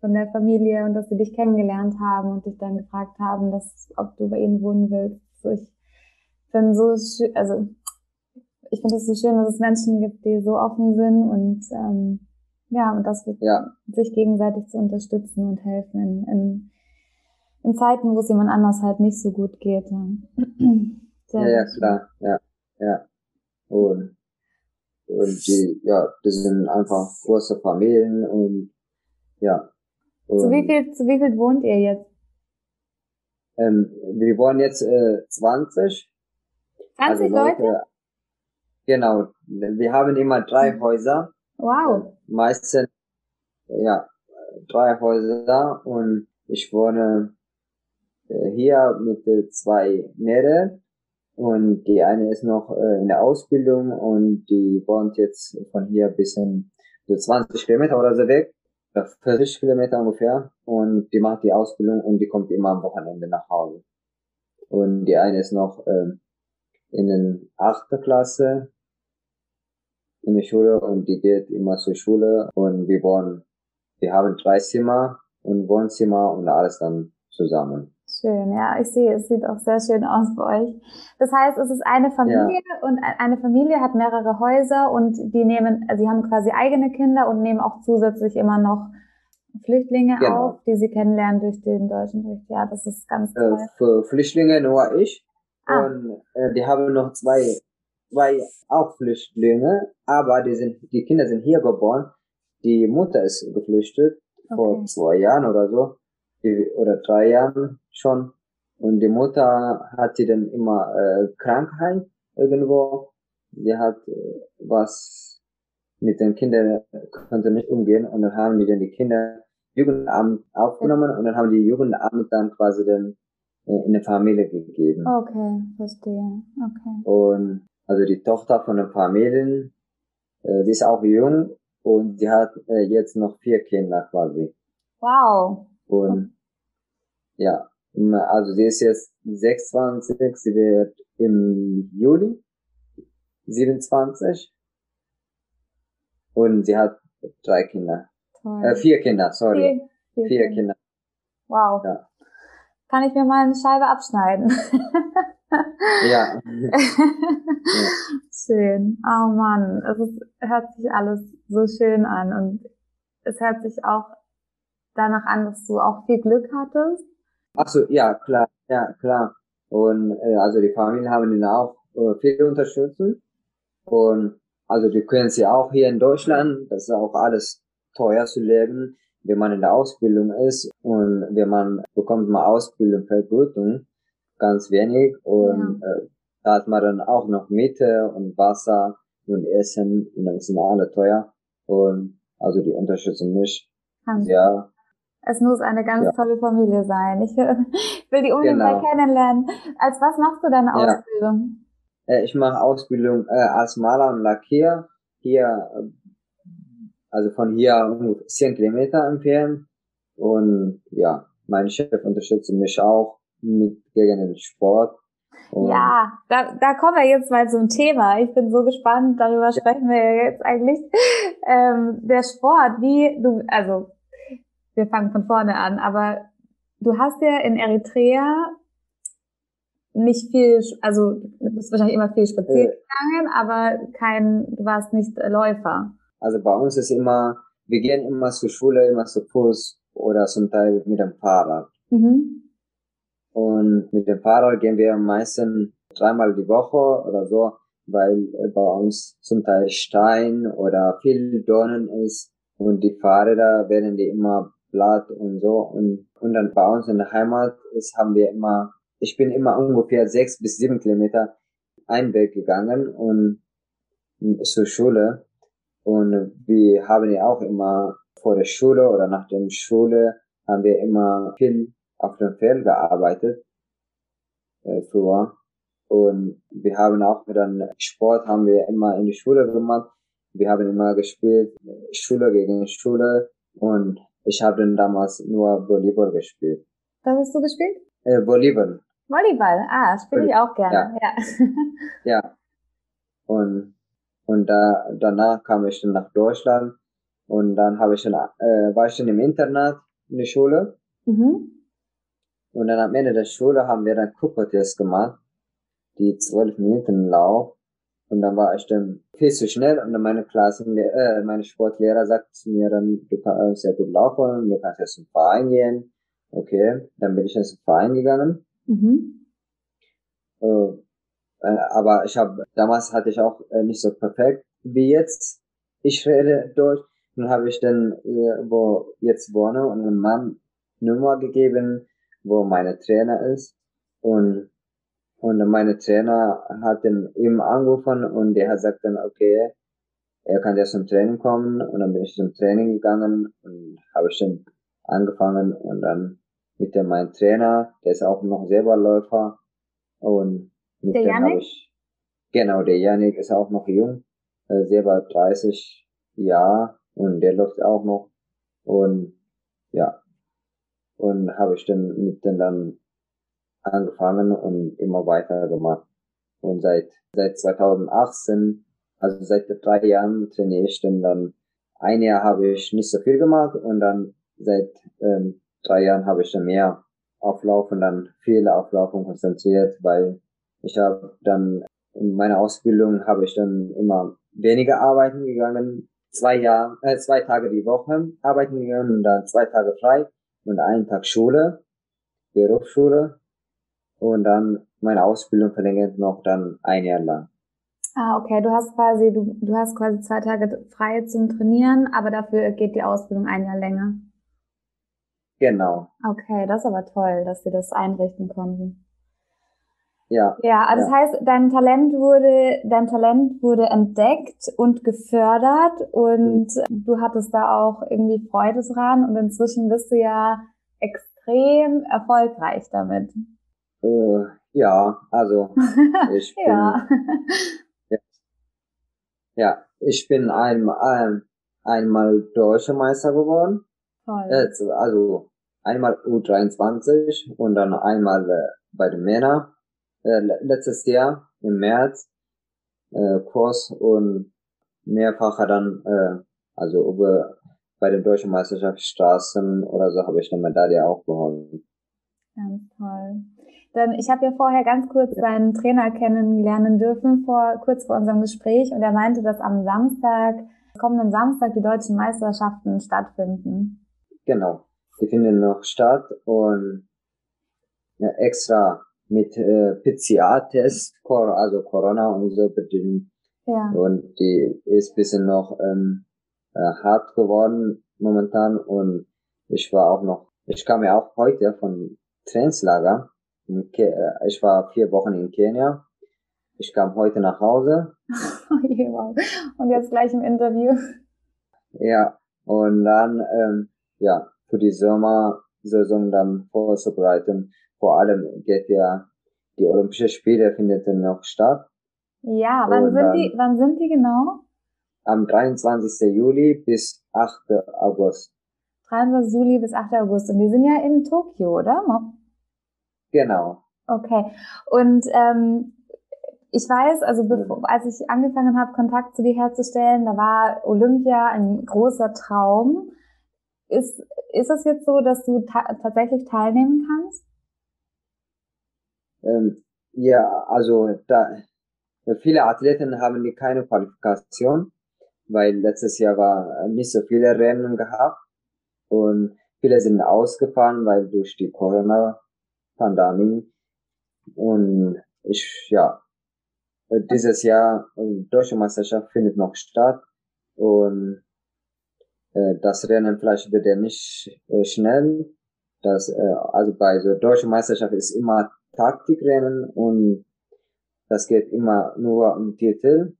von der Familie und dass sie dich kennengelernt haben und dich dann gefragt haben, dass, ob du bei ihnen wohnen willst. So, ich finde so also ich finde es so schön, dass es Menschen gibt, die so offen sind und ähm, ja, und das wird ja. sich gegenseitig zu unterstützen und helfen in, in, in Zeiten, wo es jemand anders halt nicht so gut geht. Ja, ja, ja, klar, ja, ja. Und, und die, ja, das sind einfach große Familien und ja. Und, zu wie viel, zu wie viel wohnt ihr jetzt? Ähm, wir wohnen jetzt äh, 20. 20 also Leute? Leute? Genau. Wir haben immer drei mhm. Häuser. Wow. Äh, meistens, ja, drei Häuser und ich wohne äh, hier mit äh, zwei Mädels und die eine ist noch in der Ausbildung und die wohnt jetzt von hier bis in so 20 Kilometer oder so weg, 40 Kilometer ungefähr und die macht die Ausbildung und die kommt immer am Wochenende nach Hause. Und die eine ist noch ähm, in den achten Klasse in der Schule und die geht immer zur Schule und wir wohnen, wir haben drei Zimmer und Wohnzimmer und alles dann zusammen. Schön, ja, ich sehe, es sieht auch sehr schön aus bei euch. Das heißt, es ist eine Familie ja. und eine Familie hat mehrere Häuser und die nehmen, also sie haben quasi eigene Kinder und nehmen auch zusätzlich immer noch Flüchtlinge genau. auf, die sie kennenlernen durch den deutschen Bericht. Ja, das ist ganz äh, toll. Äh, für Flüchtlinge nur ich. Ah. Und äh, die haben noch zwei, zwei auch Flüchtlinge, aber die sind, die Kinder sind hier geboren. Die Mutter ist geflüchtet okay. vor zwei Jahren oder so oder drei Jahren schon. Und die Mutter hatte dann immer äh, Krankheit irgendwo. Die hat äh, was mit den Kindern, konnte nicht umgehen. Und dann haben die dann die Kinder Jugendamt aufgenommen und dann haben die Jugendamt dann quasi dann äh, in eine Familie gegeben. Okay, verstehe. Okay. Und also die Tochter von den Familien, äh, die ist auch jung und die hat äh, jetzt noch vier Kinder quasi. Wow. Und ja, also sie ist jetzt 26, sie wird im Juli 27 und sie hat drei Kinder. Äh, vier Kinder, sorry. Vier, vier, vier Kinder. Wow. Ja. Kann ich mir mal eine Scheibe abschneiden? ja. Schön. Oh Mann, es ist, hört sich alles so schön an und es hört sich auch danach an, dass du auch viel Glück hattest Ach so, ja, klar, ja, klar. Und äh, also die Familien haben ihn auch äh, viel unterstützt. Und also die können sie auch hier in Deutschland, das ist auch alles teuer zu leben, wenn man in der Ausbildung ist und wenn man bekommt mal Ausbildung Vergütung, ganz wenig und ja. äh, da hat man dann auch noch Miete und Wasser und Essen und dann sind alle teuer und also die unterstützen mich sehr es muss eine ganz ja. tolle Familie sein. Ich will die unbedingt genau. mal kennenlernen. Als was machst du deine ja. Ausbildung? Äh, ich mache Ausbildung äh, als Maler und Lackier hier, äh, also von hier ungefähr 10 Kilometer entfernt. Und ja, mein Chef unterstützt mich auch mit gegen den Sport. Und ja, da, da kommen wir jetzt mal zum Thema. Ich bin so gespannt, darüber sprechen wir jetzt eigentlich. Ähm, der Sport, wie du, also wir fangen von vorne an, aber du hast ja in Eritrea nicht viel, also du bist wahrscheinlich immer viel spazieren äh. gegangen, aber kein, du warst nicht Läufer. Also bei uns ist immer, wir gehen immer zur Schule, immer zu Fuß oder zum Teil mit dem Fahrrad. Mhm. Und mit dem Fahrrad gehen wir meistens dreimal die Woche oder so, weil bei uns zum Teil Stein oder viel Dornen ist und die Fahrräder werden die immer Blatt und so. Und, und dann bei uns in der Heimat ist, haben wir immer, ich bin immer ungefähr sechs bis sieben Kilometer einen Weg gegangen und zur Schule. Und wir haben ja auch immer vor der Schule oder nach der Schule haben wir immer viel auf dem Feld gearbeitet, äh, früher. Und wir haben auch dann Sport haben wir immer in die Schule gemacht. Wir haben immer gespielt, Schule gegen Schule. Und ich habe dann damals nur Volleyball gespielt. Was hast du gespielt? Äh, Volleyball. Volleyball, ah, spiele ich auch gerne. Ja. Ja. ja. Und und da danach kam ich dann nach Deutschland und dann habe ich dann äh, war ich dann im Internat in der Schule. Mhm. Und dann am Ende der Schule haben wir dann Cooper-Test gemacht, die zwölf Minuten Lauf. Und dann war ich dann viel zu schnell und dann meine Klassen, äh, meine Sportlehrer sagt zu mir dann, du kannst sehr gut laufen, du kannst jetzt zum Verein gehen okay, dann bin ich ins Verein gegangen. Mhm. Äh, äh, aber ich habe damals hatte ich auch äh, nicht so perfekt wie jetzt. Ich rede Deutsch. Dann habe ich dann, äh, wo jetzt wohne, und einem Mann Nummer gegeben, wo meine Trainer ist. Und und meine Trainer hat dann ihm angerufen und der hat gesagt dann, okay, er kann jetzt zum Training kommen. Und dann bin ich zum Training gegangen und habe ich dann angefangen und dann mit dem mein Trainer, der ist auch noch selber Läufer und mit der dem habe ich genau der Janik ist auch noch jung, äh, selber 30 Jahre und der läuft auch noch und ja und habe ich dann mit dem dann angefangen und immer weiter gemacht und seit seit 2018 also seit drei Jahren trainiere ich dann dann. Ein Jahr habe ich nicht so viel gemacht und dann seit ähm, drei Jahren habe ich dann mehr Auflauf und dann viele Auflaufung konzentriert, weil ich habe dann in meiner Ausbildung habe ich dann immer weniger arbeiten gegangen, zwei Jahre, äh, zwei Tage die Woche arbeiten gegangen und dann zwei Tage frei und einen Tag Schule, Berufsschule und dann meine Ausbildung verlängert noch dann ein Jahr lang. Ah, okay. Du hast quasi, du, du hast quasi zwei Tage frei zum Trainieren, aber dafür geht die Ausbildung ein Jahr länger. Genau. Okay, das ist aber toll, dass sie das einrichten konnten. Ja. Ja, also ja. das heißt, dein Talent wurde, dein Talent wurde entdeckt und gefördert und mhm. du hattest da auch irgendwie Freude dran und inzwischen bist du ja extrem erfolgreich damit. Äh, ja, also ich bin, ja. ja. ja. ich bin einmal, einmal Deutscher Meister geworden. Toll. Äh, also einmal U23 und dann einmal äh, bei den Männern äh, letztes Jahr im März äh, Cross und mehrfacher dann äh, also über bei den deutschen Meisterschaftsstraßen oder so habe ich eine Medaille auch gewonnen. Ganz toll. Denn ich habe ja vorher ganz kurz seinen Trainer kennenlernen dürfen, vor, kurz vor unserem Gespräch, und er meinte, dass am Samstag, kommenden Samstag, die deutschen Meisterschaften stattfinden. Genau, die finden noch statt und ja, extra mit äh, PCR-Test, also Corona und so bedingt. Ja. Und die ist bisschen noch ähm, äh, hart geworden momentan und ich war auch noch, ich kam ja auch heute von Trainingslager äh, ich war vier Wochen in Kenia. Ich kam heute nach Hause. und jetzt gleich im Interview. Ja, und dann, ähm, ja, für die Sommersaison dann vorzubereiten. Vor allem geht ja, die Olympische Spiele findet dann noch statt. Ja, wann sind die, wann sind die genau? Am 23. Juli bis 8. August. 23. Juli bis 8. August. Und die sind ja in Tokio, oder? Genau. Okay. Und ähm, ich weiß, also bevor, als ich angefangen habe, Kontakt zu dir herzustellen, da war Olympia ein großer Traum. Ist, ist es jetzt so, dass du ta tatsächlich teilnehmen kannst? Ähm, ja, also da viele Athleten haben keine Qualifikation, weil letztes Jahr war nicht so viele Rennen gehabt und viele sind ausgefahren, weil durch die Corona Pandemie. Und ich, ja, dieses Jahr äh, Deutsche Meisterschaft findet noch statt und das Rennen vielleicht wird ja nicht äh, schnell. Das, äh, also bei so Deutsche Meisterschaft ist immer Taktikrennen und das geht immer nur um Titel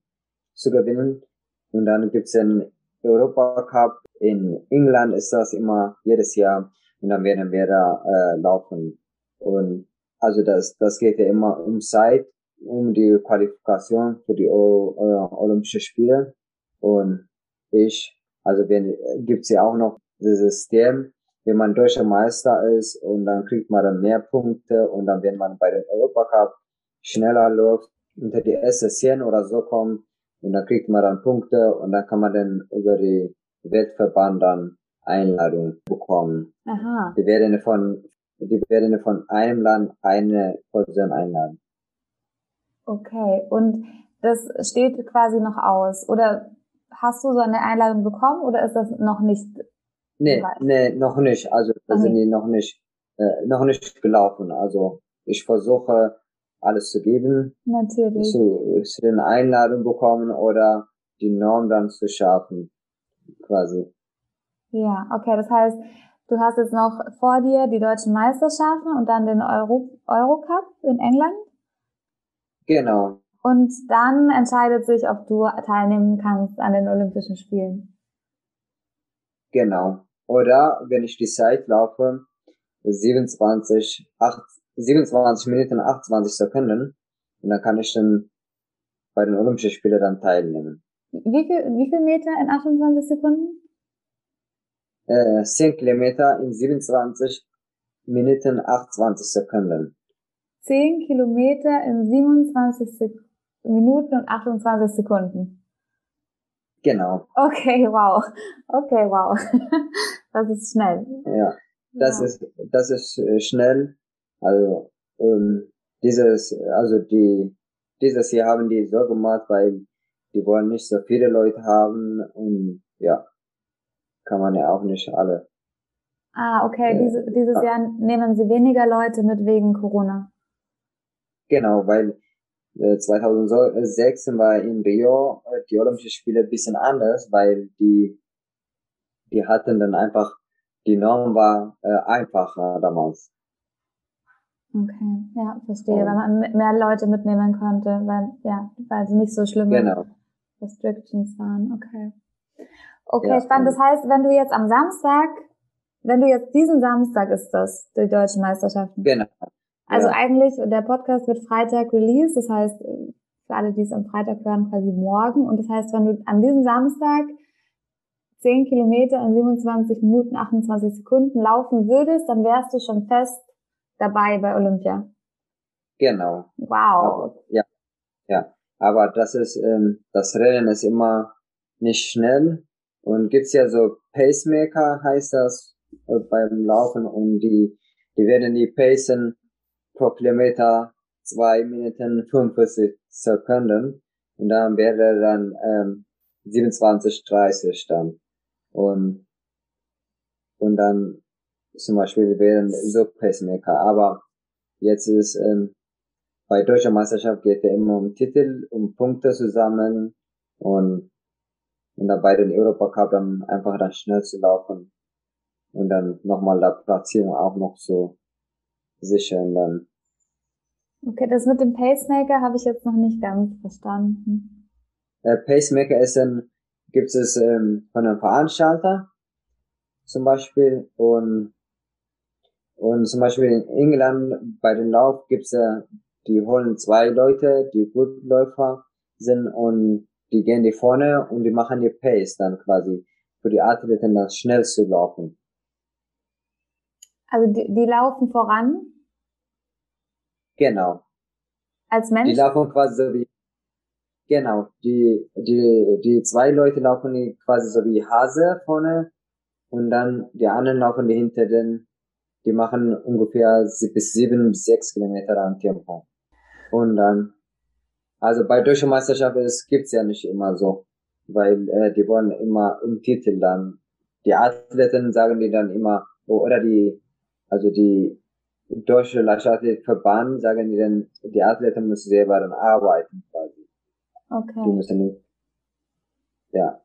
zu gewinnen. Und dann gibt's den Europa Cup. In England ist das immer jedes Jahr und dann werden wir da äh, laufen. Und also das, das geht ja immer um Zeit, um die Qualifikation für die o äh, Olympischen Spiele. Und ich, also wenn, gibt's ja auch noch das System, wenn man deutscher Meister ist und dann kriegt man dann mehr Punkte und dann, wenn man bei den Europacup schneller läuft, unter die erste 10 oder so kommt und dann kriegt man dann Punkte und dann kann man dann über die Weltverband dann Einladung bekommen. Aha. Die werden von die werden von einem Land eine Person einladen. Okay, und das steht quasi noch aus. Oder hast du so eine Einladung bekommen oder ist das noch nicht? Nee, nee, noch nicht. Also das sind die noch nicht äh, noch nicht gelaufen. Also ich versuche alles zu geben, Natürlich. zu, zu den Einladungen bekommen oder die Norm dann zu schaffen, quasi. Ja, okay, das heißt, du hast jetzt noch vor dir die deutschen Meisterschaften und dann den Euro, Eurocup in England. Genau. Und dann entscheidet sich, ob du teilnehmen kannst an den Olympischen Spielen. Genau. Oder wenn ich die Zeit laufe, 27, 8, 27 Minuten 28 Sekunden, und dann kann ich dann bei den Olympischen Spielen dann teilnehmen. Wie viel, wie viel Meter in 28 Sekunden? Äh, 10 Kilometer in 27 Minuten 28 Sekunden. 10 Kilometer in 27 Sek Minuten und 28 Sekunden. Genau. Okay, wow. Okay, wow. Das ist schnell. Ja. Das ja. ist, das ist äh, schnell. Also, ähm, dieses, also die, dieses Jahr haben die so gemacht, weil die wollen nicht so viele Leute haben und ja, kann man ja auch nicht alle. Ah, okay. Äh, Diese, dieses ah. Jahr nehmen sie weniger Leute mit wegen Corona. Genau, weil äh, 2006 war in Rio äh, die Olympischen Spiele ein bisschen anders, weil die, die hatten dann einfach, die Norm war äh, einfacher damals. Okay, ja, verstehe. Und- Weil man mehr Leute mitnehmen konnte, weil, ja, weil sie nicht so schlimme Genau. Restrictions waren. Okay. Okay, Ja, spannend. Das heißt, wenn du jetzt am Samstag, wenn du jetzt diesen Samstag ist das, die deutschen Meisterschaften. Genau. Also ja. eigentlich, der Podcast wird Freitag release, das heißt, für alle, die es am Freitag hören, quasi morgen. Und das heißt, wenn du an diesem Samstag 10 Kilometer in 27 Minuten 28 Sekunden laufen würdest, dann wärst du schon fest dabei bei Olympia. Genau. Wow. Aber, ja, ja. Aber das ist, ähm, das Rennen ist immer nicht schnell und gibt's ja so Pacemaker, heißt das, äh, beim Laufen und die, die werden die pacen pro Kilometer zwei Minuten 45 Sekunden und dann wäre dann ähm, 27, 30 dann. Und und dann zum Beispiel wären so Pacemaker, aber jetzt ist ähm, bei deutscher Meisterschaft geht ja immer um Titel, um Punkte zusammen und und dann bei den Europacup dann einfach dann schnell zu laufen und dann nochmal der Platzierung auch noch so sichern dann. Okay, das mit dem Pacemaker habe ich jetzt noch nicht ganz verstanden. Äh, Pacemaker ist ein, gibt es ähm, von einem Veranstalter zum Beispiel und und zum Beispiel in England bei den Lauf gibt's ja, die holen zwei Leute, die Gutläufer sind und die gehen die vorne und die machen die Pace dann quasi für die Athleten dann schnell zu laufen. Also die, die laufen voran Genau. als Die Mensch? laufen quasi so wie, genau, die, die, die zwei Leute laufen die quasi so wie Hase vorne und dann die anderen laufen die hinter den, die machen ungefähr bis sieben, bis sechs Kilometer an Tempo. Und dann, also bei deutscher Meisterschaft ist, gibt's ja nicht immer so, weil äh, die wollen immer um Titel dann. Die Athleten sagen die dann immer, oder die, also die deutsche Leichtathletikverband sagen die dann, die Athleten müssen selber dann arbeiten quasi. Die Okay. müssen, ja,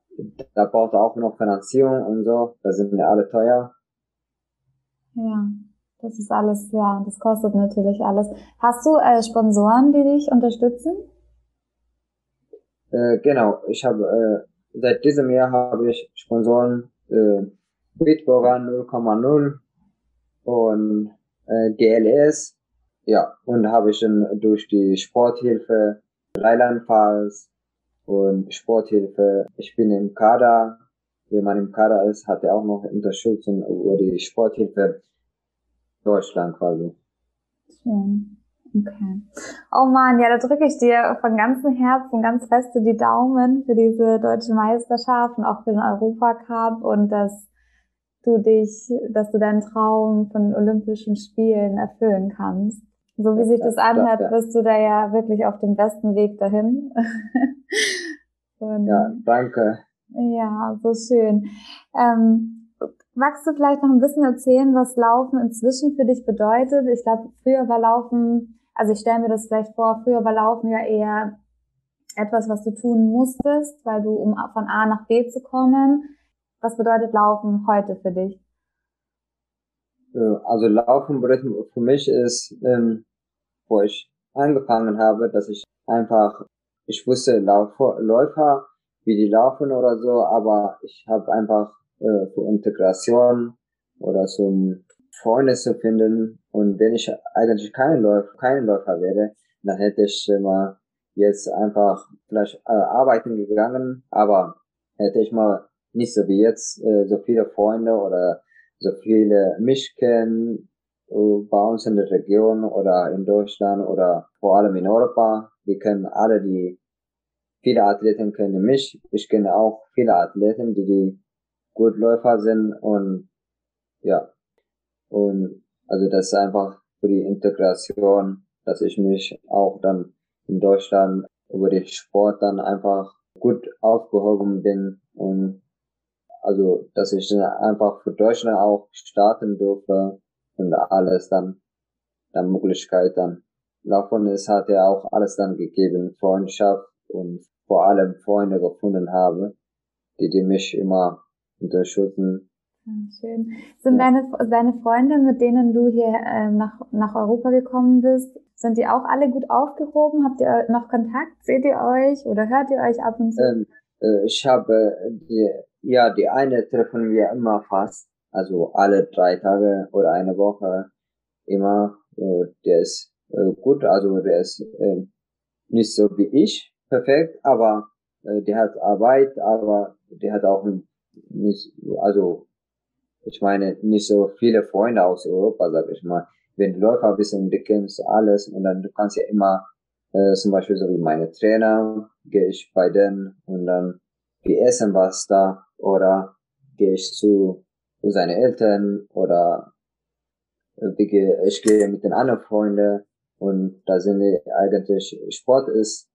da braucht auch noch Finanzierung und so, da sind ja alle teuer. Ja, das ist alles, ja, das kostet natürlich alles. Hast du äh, Sponsoren, die dich unterstützen? Äh, genau, ich habe äh, seit diesem Jahr habe ich Sponsoren äh, Bitburger 0,0 und äh, GLS, ja, und habe ich dann durch die Sporthilfe Rheinland-Pfalz und Sporthilfe, ich bin im Kader, wenn man im Kader ist, hat er auch noch Unterstützung über die Sporthilfe Deutschland quasi. Schön. Okay. Oh man, ja, da drücke ich dir von ganzem Herzen ganz feste die Daumen für diese deutsche Meisterschaft und auch für den Europacup und dass du dich, dass du deinen Traum von Olympischen Spielen erfüllen kannst. So wie sich das anhört, bist du da ja wirklich auf dem besten Weg dahin. und Ja, danke. ja, so schön. Ähm, Magst du vielleicht noch ein bisschen erzählen, was Laufen inzwischen für dich bedeutet? Ich glaube, früher war Laufen, also ich stelle mir das vielleicht vor, früher war Laufen ja eher etwas, was du tun musstest, weil du, um von A nach B zu kommen. Was bedeutet Laufen heute für dich? Also Laufen für mich ist, ähm, wo ich angefangen habe, dass ich einfach, ich wusste Läufer, wie die laufen oder so, aber ich habe einfach äh, für Integration oder zum Freunde zu finden und wenn ich eigentlich kein Läufer, kein Läufer wäre, dann hätte ich immer jetzt einfach vielleicht äh, arbeiten gegangen, aber hätte ich mal nicht so wie jetzt äh, so viele Freunde oder so viele mich kennen äh, bei uns in der Region oder in Deutschland oder vor allem in Europa. Wir kennen alle die, viele Athleten kennen mich. Ich kenne auch viele Athleten, die die gut Läufer sind und ja. Und also das ist einfach für die Integration, dass ich mich auch dann in Deutschland über den Sport dann einfach gut aufgehoben bin und also dass ich dann einfach für Deutschland auch starten durfte und alles dann dann Möglichkeit dann davon ist hat er auch alles dann gegeben Freundschaft und vor allem Freunde gefunden habe die die mich immer unterstützen Schön. Sind ja. deine, deine Freunde, mit denen du hier äh, nach, nach Europa gekommen bist, sind die auch alle gut aufgehoben? Habt ihr noch Kontakt? Seht ihr euch oder hört ihr euch ab und zu? Ähm, äh, ich habe, die, ja, die eine treffen wir immer fast, also alle drei Tage oder eine Woche immer. Der ist äh, gut, also der ist äh, nicht so wie ich, perfekt, aber äh, der hat Arbeit, aber der hat auch nicht, also ich meine, nicht so viele Freunde aus Europa, sag ich mal. Wenn du Läufer bist und du kennst alles und dann du kannst ja immer, äh, zum Beispiel so wie meine Trainer, gehe ich bei denen und dann wir essen was da oder gehe ich zu, zu seine Eltern oder ich gehe mit den anderen Freunden und da sind wir eigentlich, Sport ist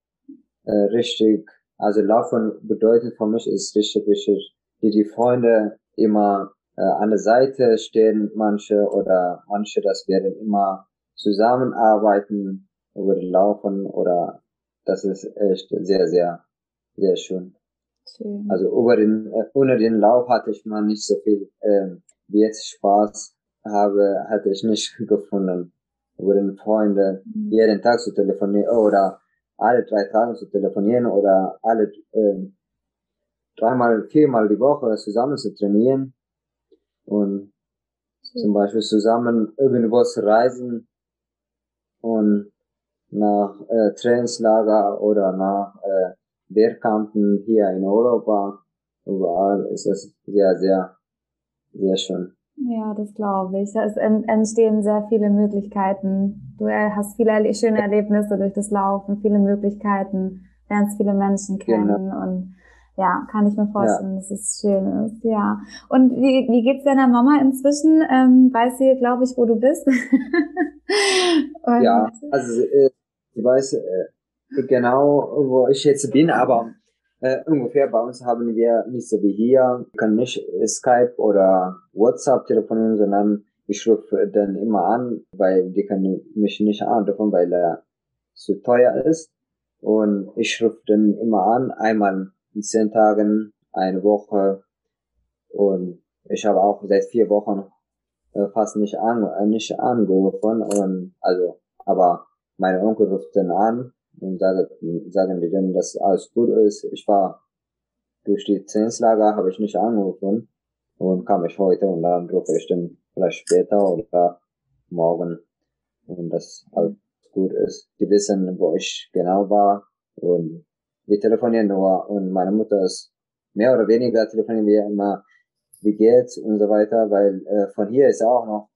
äh, richtig, also Laufen bedeutet für mich ist richtig, richtig, die die Freunde immer äh, an der Seite stehen manche oder manche, das werden immer zusammenarbeiten über den Laufen oder das ist echt sehr, sehr, sehr schön. Schön. Also über den, äh, ohne den Lauf hatte ich mal nicht so viel, äh, wie jetzt Spaß habe, hatte ich nicht gefunden. Über den Freunden mhm. jeden Tag zu telefonieren oder alle drei Tage zu telefonieren oder alle äh, dreimal, viermal die Woche zusammen zu trainieren und mhm. zum Beispiel zusammen irgendwo zu reisen und nach äh, Trainingslager oder nach äh, Wehrkampen hier in Europa. Überall ist es sehr, sehr, sehr schön. Ja, das glaube ich. Es entstehen sehr viele Möglichkeiten. Du hast viele schöne Erlebnisse durch das Laufen, viele Möglichkeiten, lernst viele Menschen kennen genau. und ja, kann ich mir vorstellen, ja. dass es schön ist, ja. Und wie, wie geht's deiner Mama inzwischen? Ähm, weiß sie, glaube ich, wo du bist? ja, also äh, sie weiß äh, genau, wo ich jetzt bin, aber äh, ungefähr bei uns haben wir nicht so wie hier, wir können nicht Skype oder WhatsApp telefonieren, sondern ich rufe dann immer an, weil die können mich nicht anrufen, weil er zu teuer ist. Und ich rufe dann immer an, einmal in zehn Tagen, eine Woche. Und ich habe auch seit vier Wochen äh, fast nicht an, nicht angerufen und also, aber meine Onkel ruft dann an und sagen, sagen die dann, dass alles gut ist. Ich war durch die Zinslager, habe ich nicht angerufen und kam ich heute und dann rufe ich dann vielleicht später oder morgen und das alles gut ist. Die wissen, wo ich genau war und wir telefonieren nur und meine Mutter ist mehr oder weniger telefonieren wir immer, wie geht's und so weiter, weil äh, von hier ist auch noch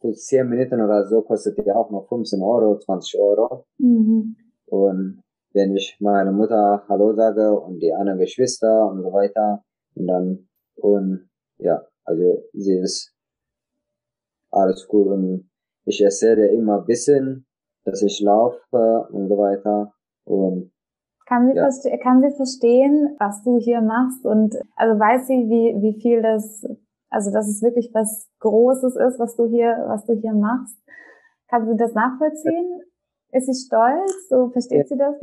für 10 Minuten oder so kostet die auch noch 15 Euro, 20 Euro. Mhm. Und wenn ich meiner Mutter Hallo sage und die anderen Geschwister und so weiter und dann und ja, also sie ist alles gut und ich erzähle immer ein bisschen, dass ich laufe und so weiter und kann sie, ja. kann sie verstehen, was du hier machst und also weiß sie, wie, wie viel das, also dass es wirklich was Großes ist, was du hier, was du hier machst. Kann sie das nachvollziehen? Ist sie stolz? So versteht sie das?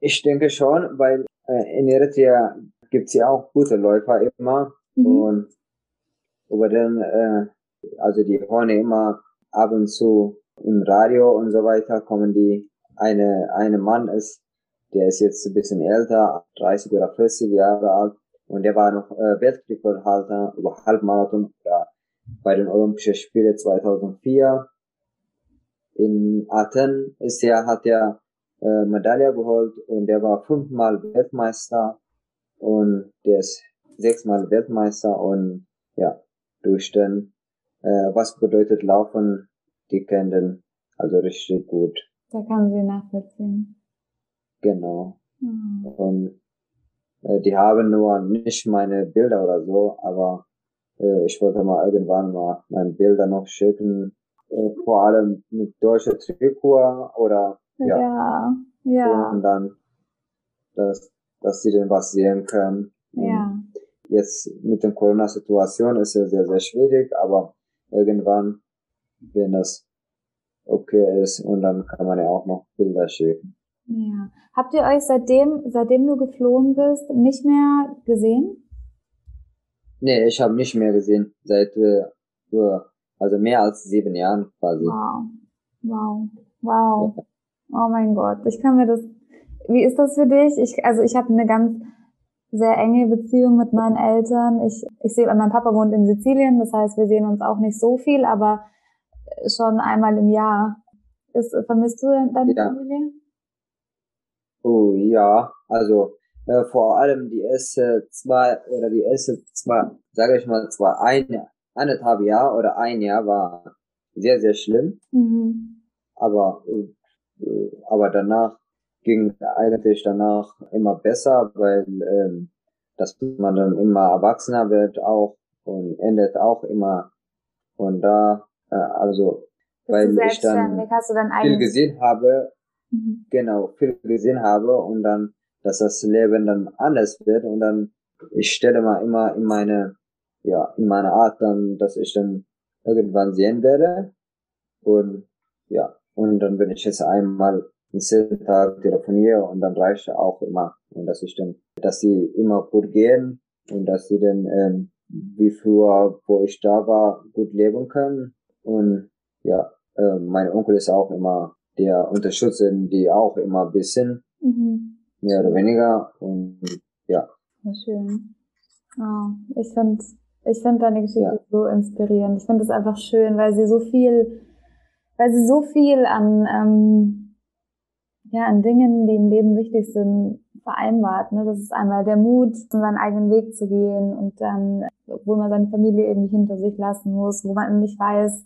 Ich denke schon, weil äh, in Eritrea gibt's ja auch gute Läufer immer mhm. und über den, äh, also die hören immer ab und zu im Radio und so weiter kommen die, eine, eine Mann ist, der ist jetzt ein bisschen älter, 30 oder 40 Jahre alt und der war noch äh, Weltrekordhalter über Halbmarathon bei den Olympischen Spielen 2004 in Athen ist er, hat er äh, Medaille geholt und der war fünfmal Weltmeister und der ist sechsmal Weltmeister und ja, durch den, äh, was bedeutet Laufen, die kennen also richtig gut. Da kann sie nachvollziehen. Genau. Mhm. Und äh, die haben nur nicht meine Bilder oder so, aber äh, ich wollte mal irgendwann mal meine Bilder noch schicken, äh, vor allem mit deutscher Trikot oder ja. Ja, ja. Und dann, dass, dass sie dann was sehen können. Ja. Jetzt mit der Corona-Situation ist es sehr, sehr schwierig, aber irgendwann, wenn das okay ist, und dann kann man ja auch noch Bilder schicken. Ja. Habt ihr euch seitdem, seitdem du geflohen bist, nicht mehr gesehen? Nee, ich habe nicht mehr gesehen. Seit äh, also mehr als sieben Jahren quasi. Wow. Wow. Wow. Ja. Oh mein Gott. Ich kann mir das. Wie ist das für dich? Ich, also ich habe eine ganz sehr enge Beziehung mit meinen Eltern. Ich, ich sehe, mein Papa wohnt in Sizilien, das heißt, wir sehen uns auch nicht so viel, aber schon einmal im Jahr. Ist, vermisst du deine ja. Familie? Oh ja, also äh, vor allem die erste zwei oder die erste zwei, sage ich mal, zwei eine, eineinhalb Jahr oder ein Jahr war sehr, sehr schlimm. Mhm. Aber, äh, aber danach ging eigentlich danach immer besser, weil ähm, dass man dann immer erwachsener wird auch und endet auch immer und da äh, also Bist weil ich dann, dann viel gesehen habe mhm. genau viel gesehen habe und dann dass das Leben dann anders wird und dann ich stelle mal immer in meine ja in meine Art dann dass ich dann irgendwann sehen werde und ja und dann bin ich jetzt einmal jeden Tag telefoniere und dann reicht auch immer. Und dass ich dann, dass sie immer gut gehen und dass sie dann, ähm, wie früher, wo ich da war, gut leben können. Und ja, äh, mein Onkel ist auch immer der Unterstützer, die auch immer ein bisschen, mhm. mehr oder weniger. Und ja. Schön. Oh, ich finde ich finde deine Geschichte ja. so inspirierend. Ich finde es einfach schön, weil sie so viel, weil sie so viel an ähm, ja, an Dingen, die im Leben wichtig sind, vereinbart. Ne? Das ist einmal der Mut, seinen eigenen Weg zu gehen und dann, obwohl man seine Familie irgendwie hinter sich lassen muss, wo man nicht weiß,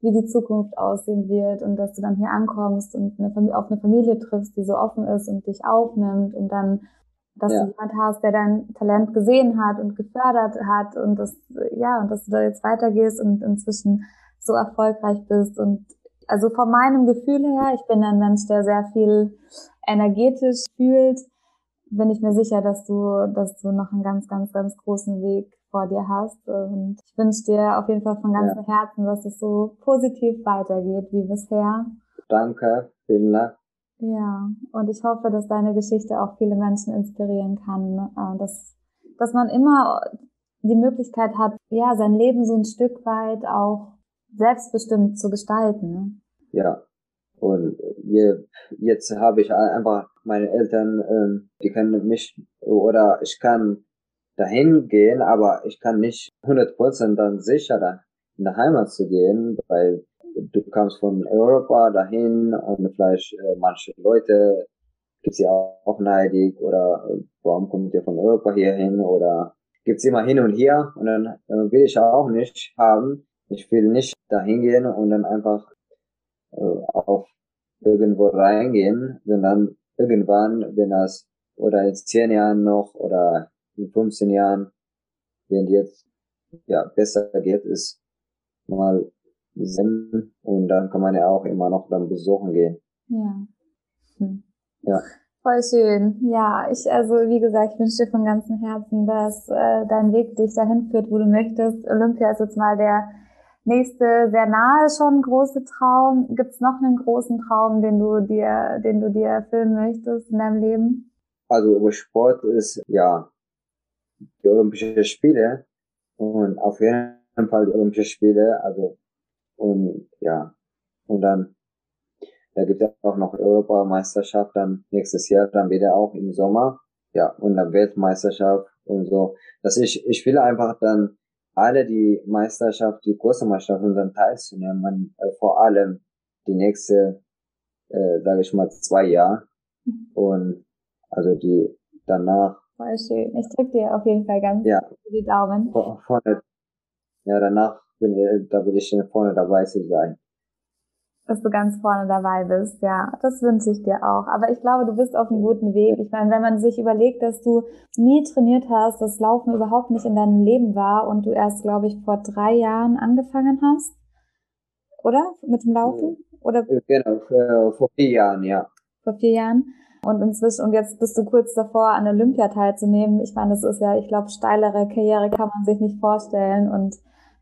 wie die Zukunft aussehen wird und dass du dann hier ankommst und eine auf eine Familie triffst, die so offen ist und dich aufnimmt und dann, dass ja. du jemand hast, der dein Talent gesehen hat und gefördert hat und das, ja, und dass du da jetzt weitergehst und inzwischen so erfolgreich bist und also von meinem Gefühl her, ich bin ein Mensch, der sehr viel energetisch fühlt, bin ich mir sicher, dass du, dass du noch einen ganz, ganz, ganz großen Weg vor dir hast. Und ich wünsche dir auf jeden Fall von ganzem ja. Herzen, dass es so positiv weitergeht wie bisher. Danke, vielen Dank. Ja, und ich hoffe, dass deine Geschichte auch viele Menschen inspirieren kann, äh, dass, dass man immer die Möglichkeit hat, ja, sein Leben so ein Stück weit auch selbstbestimmt zu gestalten. Ja. Und jetzt habe ich einfach meine Eltern, ähm, die können mich oder ich kann dahin gehen, aber ich kann nicht 100% dann sicher in der Heimat zu gehen, weil du kommst von Europa dahin und vielleicht äh, manche Leute gibt's ja auch neidig oder äh, warum kommt ihr von Europa hier hin oder gibt's immer hin und her und dann äh, will ich auch nicht haben. Ich will nicht dahin gehen und dann einfach äh, auf irgendwo reingehen, sondern irgendwann, wenn das oder in zehn Jahren noch oder in 15 Jahren, wenn jetzt ja besser geht, ist mal Sinn und dann kann man ja auch immer noch dann besuchen gehen. Ja. Hm. Ja. Voll schön. Ja, ich, also wie gesagt, ich wünsche dir von ganzem Herzen, dass äh, dein Weg dich dahin führt, wo du möchtest. Olympia ist jetzt mal der nächste, sehr nahe schon große Traum. Gibt es noch einen großen Traum, den du dir, den du dir erfüllen möchtest in deinem Leben? Also über Sport ist ja die Olympischen Spiele und auf jeden Fall die Olympischen Spiele, also und ja, und dann da gibt es auch noch Europameisterschaft dann nächstes Jahr dann wieder auch im Sommer. Ja, und dann Weltmeisterschaft und so. Dass ich, ich will einfach dann alle die Meisterschaft, die große Meisterschaft dann teilzunehmen, man, äh, vor allem die nächste, äh, sage ich mal, zwei Jahre. Mhm. Und also die danach. Voll schön. Ich drücke dir auf jeden Fall ganz ja, die Daumen. Vorne, ja, danach bin ich, da will ich vorne dabei sein dass du ganz vorne dabei bist. Ja, das wünsche ich dir auch. Aber ich glaube, du bist auf einem guten Weg. Ich meine, wenn man sich überlegt, dass du nie trainiert hast, das Laufen überhaupt nicht in deinem Leben war und du erst, glaube ich, vor drei Jahren angefangen hast, oder? Mit dem Laufen? Oder? Genau, vor vier Jahren, ja. Vor vier Jahren. Und inzwischen, und jetzt bist du kurz davor, an Olympia teilzunehmen. Ich meine, das ist ja, ich glaube, steilere Karriere kann man sich nicht vorstellen und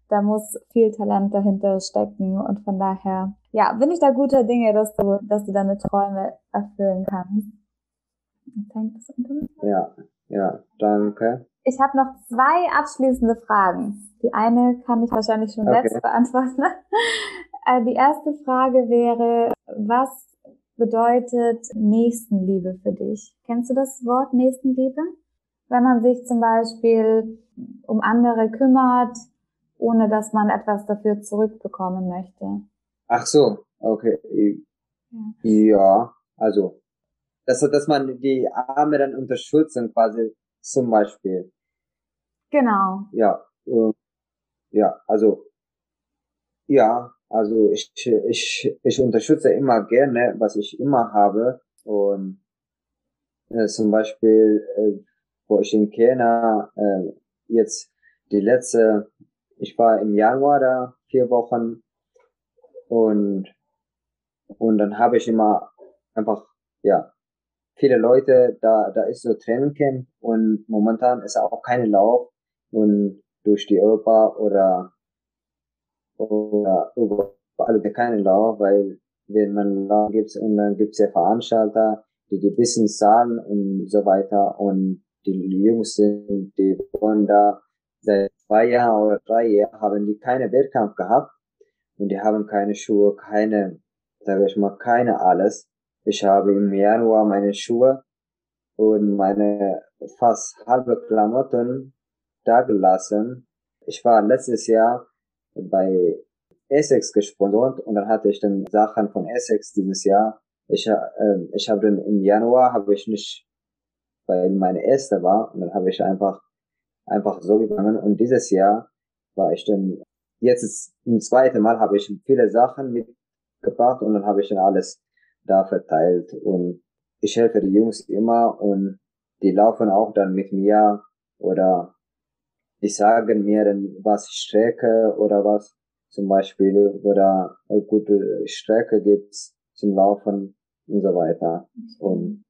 da muss viel Talent dahinter stecken und von daher, ja, bin ich da guter Dinge, dass du, dass du deine Träume erfüllen kannst. Ja, ja, danke. Ich habe noch zwei abschließende Fragen. Die eine kann ich wahrscheinlich schon okay. selbst beantworten. Äh, die erste Frage wäre, was bedeutet Nächstenliebe für dich? Kennst du das Wort Nächstenliebe? Wenn man sich zum Beispiel um andere kümmert, ohne dass man etwas dafür zurückbekommen möchte. Ach so, okay. Ja, also, dass, dass man die Arme dann unterstützen quasi zum Beispiel. Genau. Ja, ja, also, ja, also ich, ich, ich unterstütze immer gerne, was ich immer habe und äh, zum Beispiel, äh, wo ich in Kenia äh, jetzt die letzte ich war im Januar da vier Wochen und und dann habe ich immer einfach ja viele Leute da da ist so Trainingcamp und momentan ist auch keine Lauf und durch die Europa oder oder überall keine Lauf, weil wenn man Lauf gibt und dann gibt's ja Veranstalter, die die bisschen zahlen und so weiter und die Jungs sind, die wollen da seit zwei Jahren oder drei Jahren haben die keine Wettkampf gehabt und die haben keine Schuhe, keine, sage ich mal, keine alles. Ich habe im Januar meine Schuhe und meine fast halbe Klamotten da gelassen. Ich war letztes Jahr bei Essex gesponsert und dann hatte ich dann Sachen von Essex dieses Jahr. Ich, äh, ich habe dann im Januar habe ich nicht, weil meine erste war und dann habe ich einfach einfach so gegangen. Und dieses Jahr war ich dann, jetzt ist ein zweites Mal habe ich viele Sachen mitgebracht und dann habe ich dann alles da verteilt. Und ich helfe die Jungs immer und die laufen auch dann mit mir oder die sagen mir dann, was ich strecke oder was zum Beispiel oder eine gute Strecke gibt's zum Laufen und so weiter. Und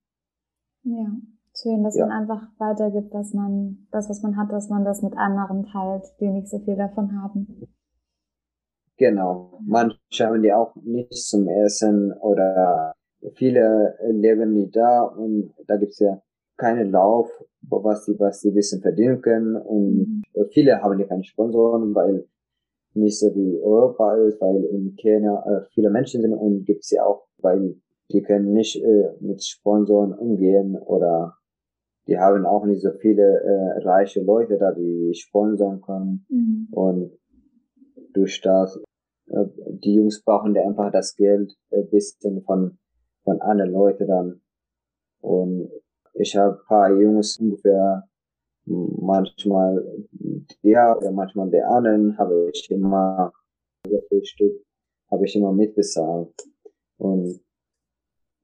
ja. Schön, dass ja. man einfach weitergibt, dass man das, was man hat, dass man das mit anderen teilt, die nicht so viel davon haben. Genau. Manche haben die auch nicht zum Essen oder viele leben nicht da und da gibt's ja keinen Lauf, was die, was die bisschen verdienen können und mhm. viele haben ja keine Sponsoren, weil nicht so wie Europa ist, weil in Kenia äh, viele Menschen sind und gibt's ja auch, weil die können nicht äh, mit Sponsoren umgehen oder die haben auch nicht so viele äh, reiche Leute da, die sponsern können. Mhm. Und durch das, äh, die Jungs brauchen ja einfach das Geld äh, bisschen von, von anderen Leuten dann. Und ich habe paar Jungs ungefähr manchmal der oder manchmal der anderen habe ich immer Frühstück habe ich immer mitbezahlt und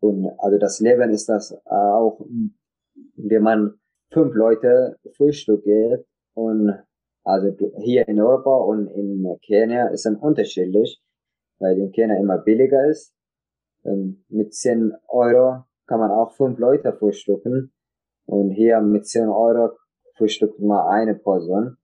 und also das Leben ist das auch wenn man fünf Leute Frühstück geht und also hier in Europa und in Kenia ist es unterschiedlich, weil in Kenia immer billiger ist. Ähm, mit 10 Euro kann man auch fünf Leute frühstücken. Und hier mit 10 Euro frühstückt man eine Person.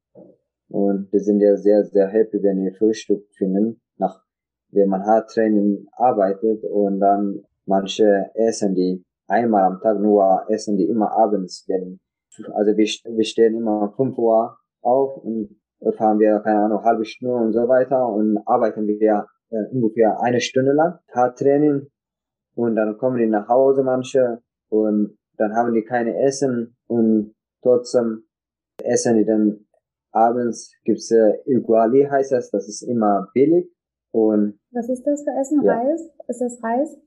Und die sind ja sehr, sehr happy, wenn die Frühstück finden, nach, wenn man hart Training arbeitet und dann manche essen die einmal am Tag, nur essen die immer abends, wenn, also wir, wir stehen immer um 5 Uhr auf und fahren wir, keine Ahnung, halbe Stunde und so weiter und arbeiten wir äh, ungefähr eine Stunde lang, hart Training und dann kommen die nach Hause manche und dann haben die keine Essen und trotzdem essen die dann abends gibt's äh, Iguali heißt das, das ist immer billig und was ist das für Essen? Ja. Reis? Ist das Reis?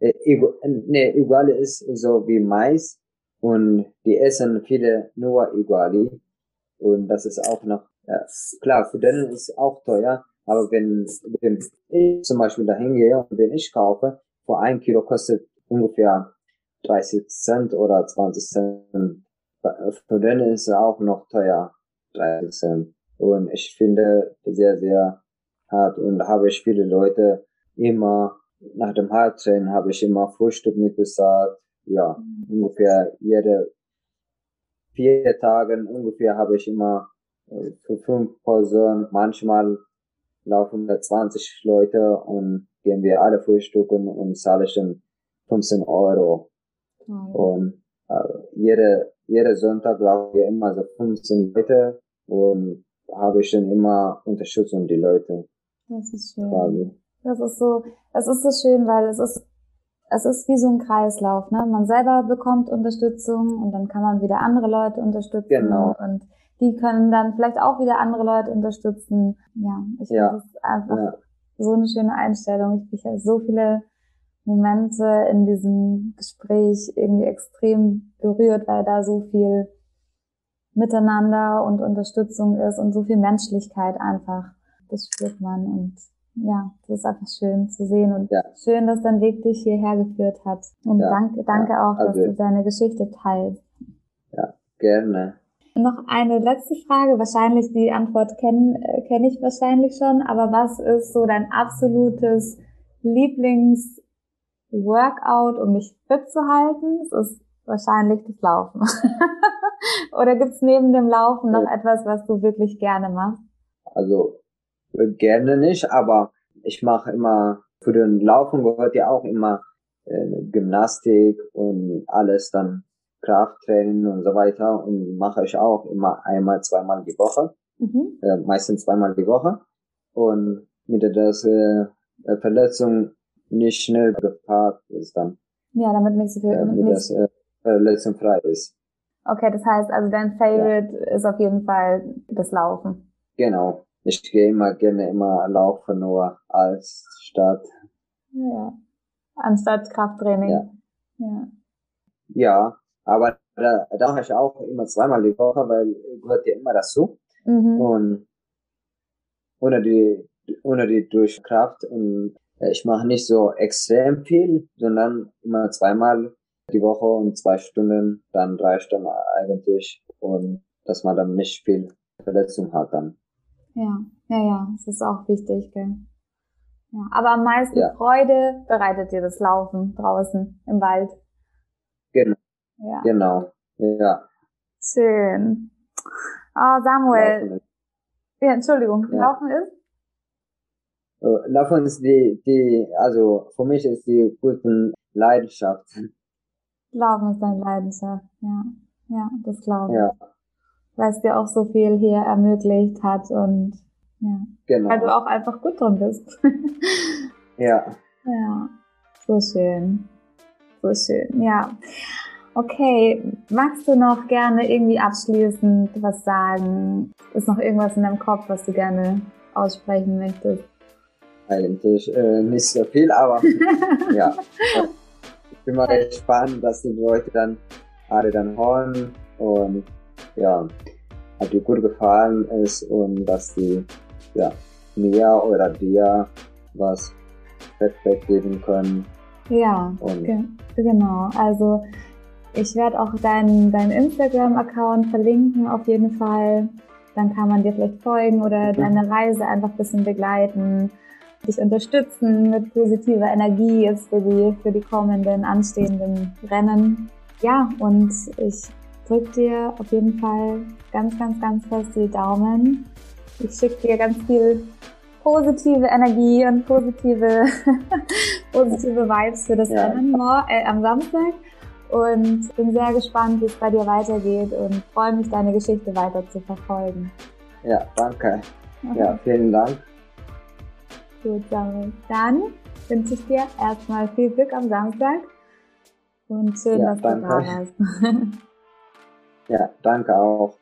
Äh, nee, Iguali ist so wie Mais und die essen viele nur Iguali und das ist auch noch ja, klar für denen ist auch teuer, aber wenn, wenn ich zum Beispiel dahin gehe und wenn ich kaufe, vor ein Kilo kostet ungefähr 30 Cent oder 20 Cent. Für den ist es auch noch teuer, 30 Cent. Und ich finde sehr, sehr hart. Und habe ich viele Leute immer, nach dem Hardtrain habe ich immer Frühstück mitbezahlt. Ja, mhm. ungefähr jede vier Tagen ungefähr habe ich immer äh, für fünf Personen, manchmal laufen da 20 Leute und gehen wir alle frühstücken und zahle schon 15 Euro. Mhm. Und äh, jede, jede Sonntag laufen wir immer so 15 Leute und habe ich schon immer Unterstützung die Leute. Das ist schön. Quasi. Das ist so, es ist so schön, weil es ist, es ist wie so ein Kreislauf, ne? Man selber bekommt Unterstützung und dann kann man wieder andere Leute unterstützen. Genau. Und die können dann vielleicht auch wieder andere Leute unterstützen. Ja, ich ja. finde das einfach ja. so eine schöne Einstellung. Ich habe so viele Momente in diesem Gespräch irgendwie extrem berührt, weil da so viel Miteinander und Unterstützung ist und so viel Menschlichkeit einfach. Das spürt man und ja, das ist einfach schön zu sehen und ja. schön, dass dein Weg dich hierher geführt hat. Und ja. danke, danke ja. auch, also, dass du deine Geschichte teilst. Ja, gerne. Noch eine letzte Frage. Wahrscheinlich die Antwort kenne äh, kenn ich wahrscheinlich schon, aber was ist so dein absolutes Lieblings-Workout, um mich fit zu halten? Es ist wahrscheinlich das Laufen. Oder gibt's neben dem Laufen noch etwas, was du wirklich gerne machst? Also gerne nicht, aber ich mache immer, für den Laufen gehört ja auch immer äh, Gymnastik und alles dann Krafttraining und so weiter und mache ich auch immer einmal, zweimal die Woche, mhm. äh, meistens zweimal die Woche und mit der das, äh, Verletzung nicht schnell gepaart ist dann. Ja, damit nicht so viel, äh, damit das äh, verletzungsfrei ist. Okay, das heißt also dein Favorite ja. ist auf jeden Fall das Laufen. Genau. Ich gehe immer gerne immer laufen nur als statt. Ja. Anstatt Krafttraining. Ja. Ja. Ja, aber da, da mache ich auch immer zweimal die Woche, weil gehört ja immer dazu. Mhm. Und ohne die, ohne die Durchkraft und äh, ich mache nicht so extrem viel, sondern immer zweimal die Woche und zwei Stunden, dann drei Stunden eigentlich und dass man dann nicht viel Verletzung hat dann. Ja, ja, ja, das ist auch wichtig, gell? Ja, aber am meisten ja. Freude bereitet dir das Laufen draußen im Wald. Genau. Ja. Genau. Ja. Schön. Oh, Samuel. Ja, Entschuldigung. Ja. Laufen ist? Äh, Laufen ist die, die, also für mich ist die gute Leidenschaft. Laufen ist deine Leidenschaft, ja. Ja, das glaube ich. Ja. Weil es dir auch so viel hier ermöglicht hat und ja. Genau. Weil du auch einfach gut drin bist. ja. Ja. So schön. So schön, ja. Okay, magst du noch gerne irgendwie abschließend was sagen? Ist noch irgendwas in deinem Kopf, was du gerne aussprechen möchtest? Eigentlich äh, nicht so viel, aber ja. Ich bin mal gespannt, dass die Leute dann alle dann hören und ja, hat dir gut gefallen ist und dass die ja, mir oder dir was Feedback geben können. Ja, ge genau. Also ich werde auch deinen dein Instagram-Account verlinken auf jeden Fall. Dann kann man dir vielleicht folgen oder mhm. deine Reise einfach ein bisschen begleiten. dich unterstützen mit positiver Energie jetzt für die, für die kommenden anstehenden Rennen. Ja, und ich drücke dir auf jeden Fall ganz, ganz, ganz fest die Daumen. Ich schicke dir ganz viel positive Energie und positive, positive Vibes für das ja. Rennen äh, am Samstag und bin sehr gespannt, wie es bei dir weitergeht und freue mich, deine Geschichte weiter zu verfolgen. Ja, danke. Okay. Ja, vielen Dank. Gut, Samuel. Dann wünsche ich dir erstmal viel Glück am Samstag und schön, ja, dass danke. du da warst. ja, danke auch.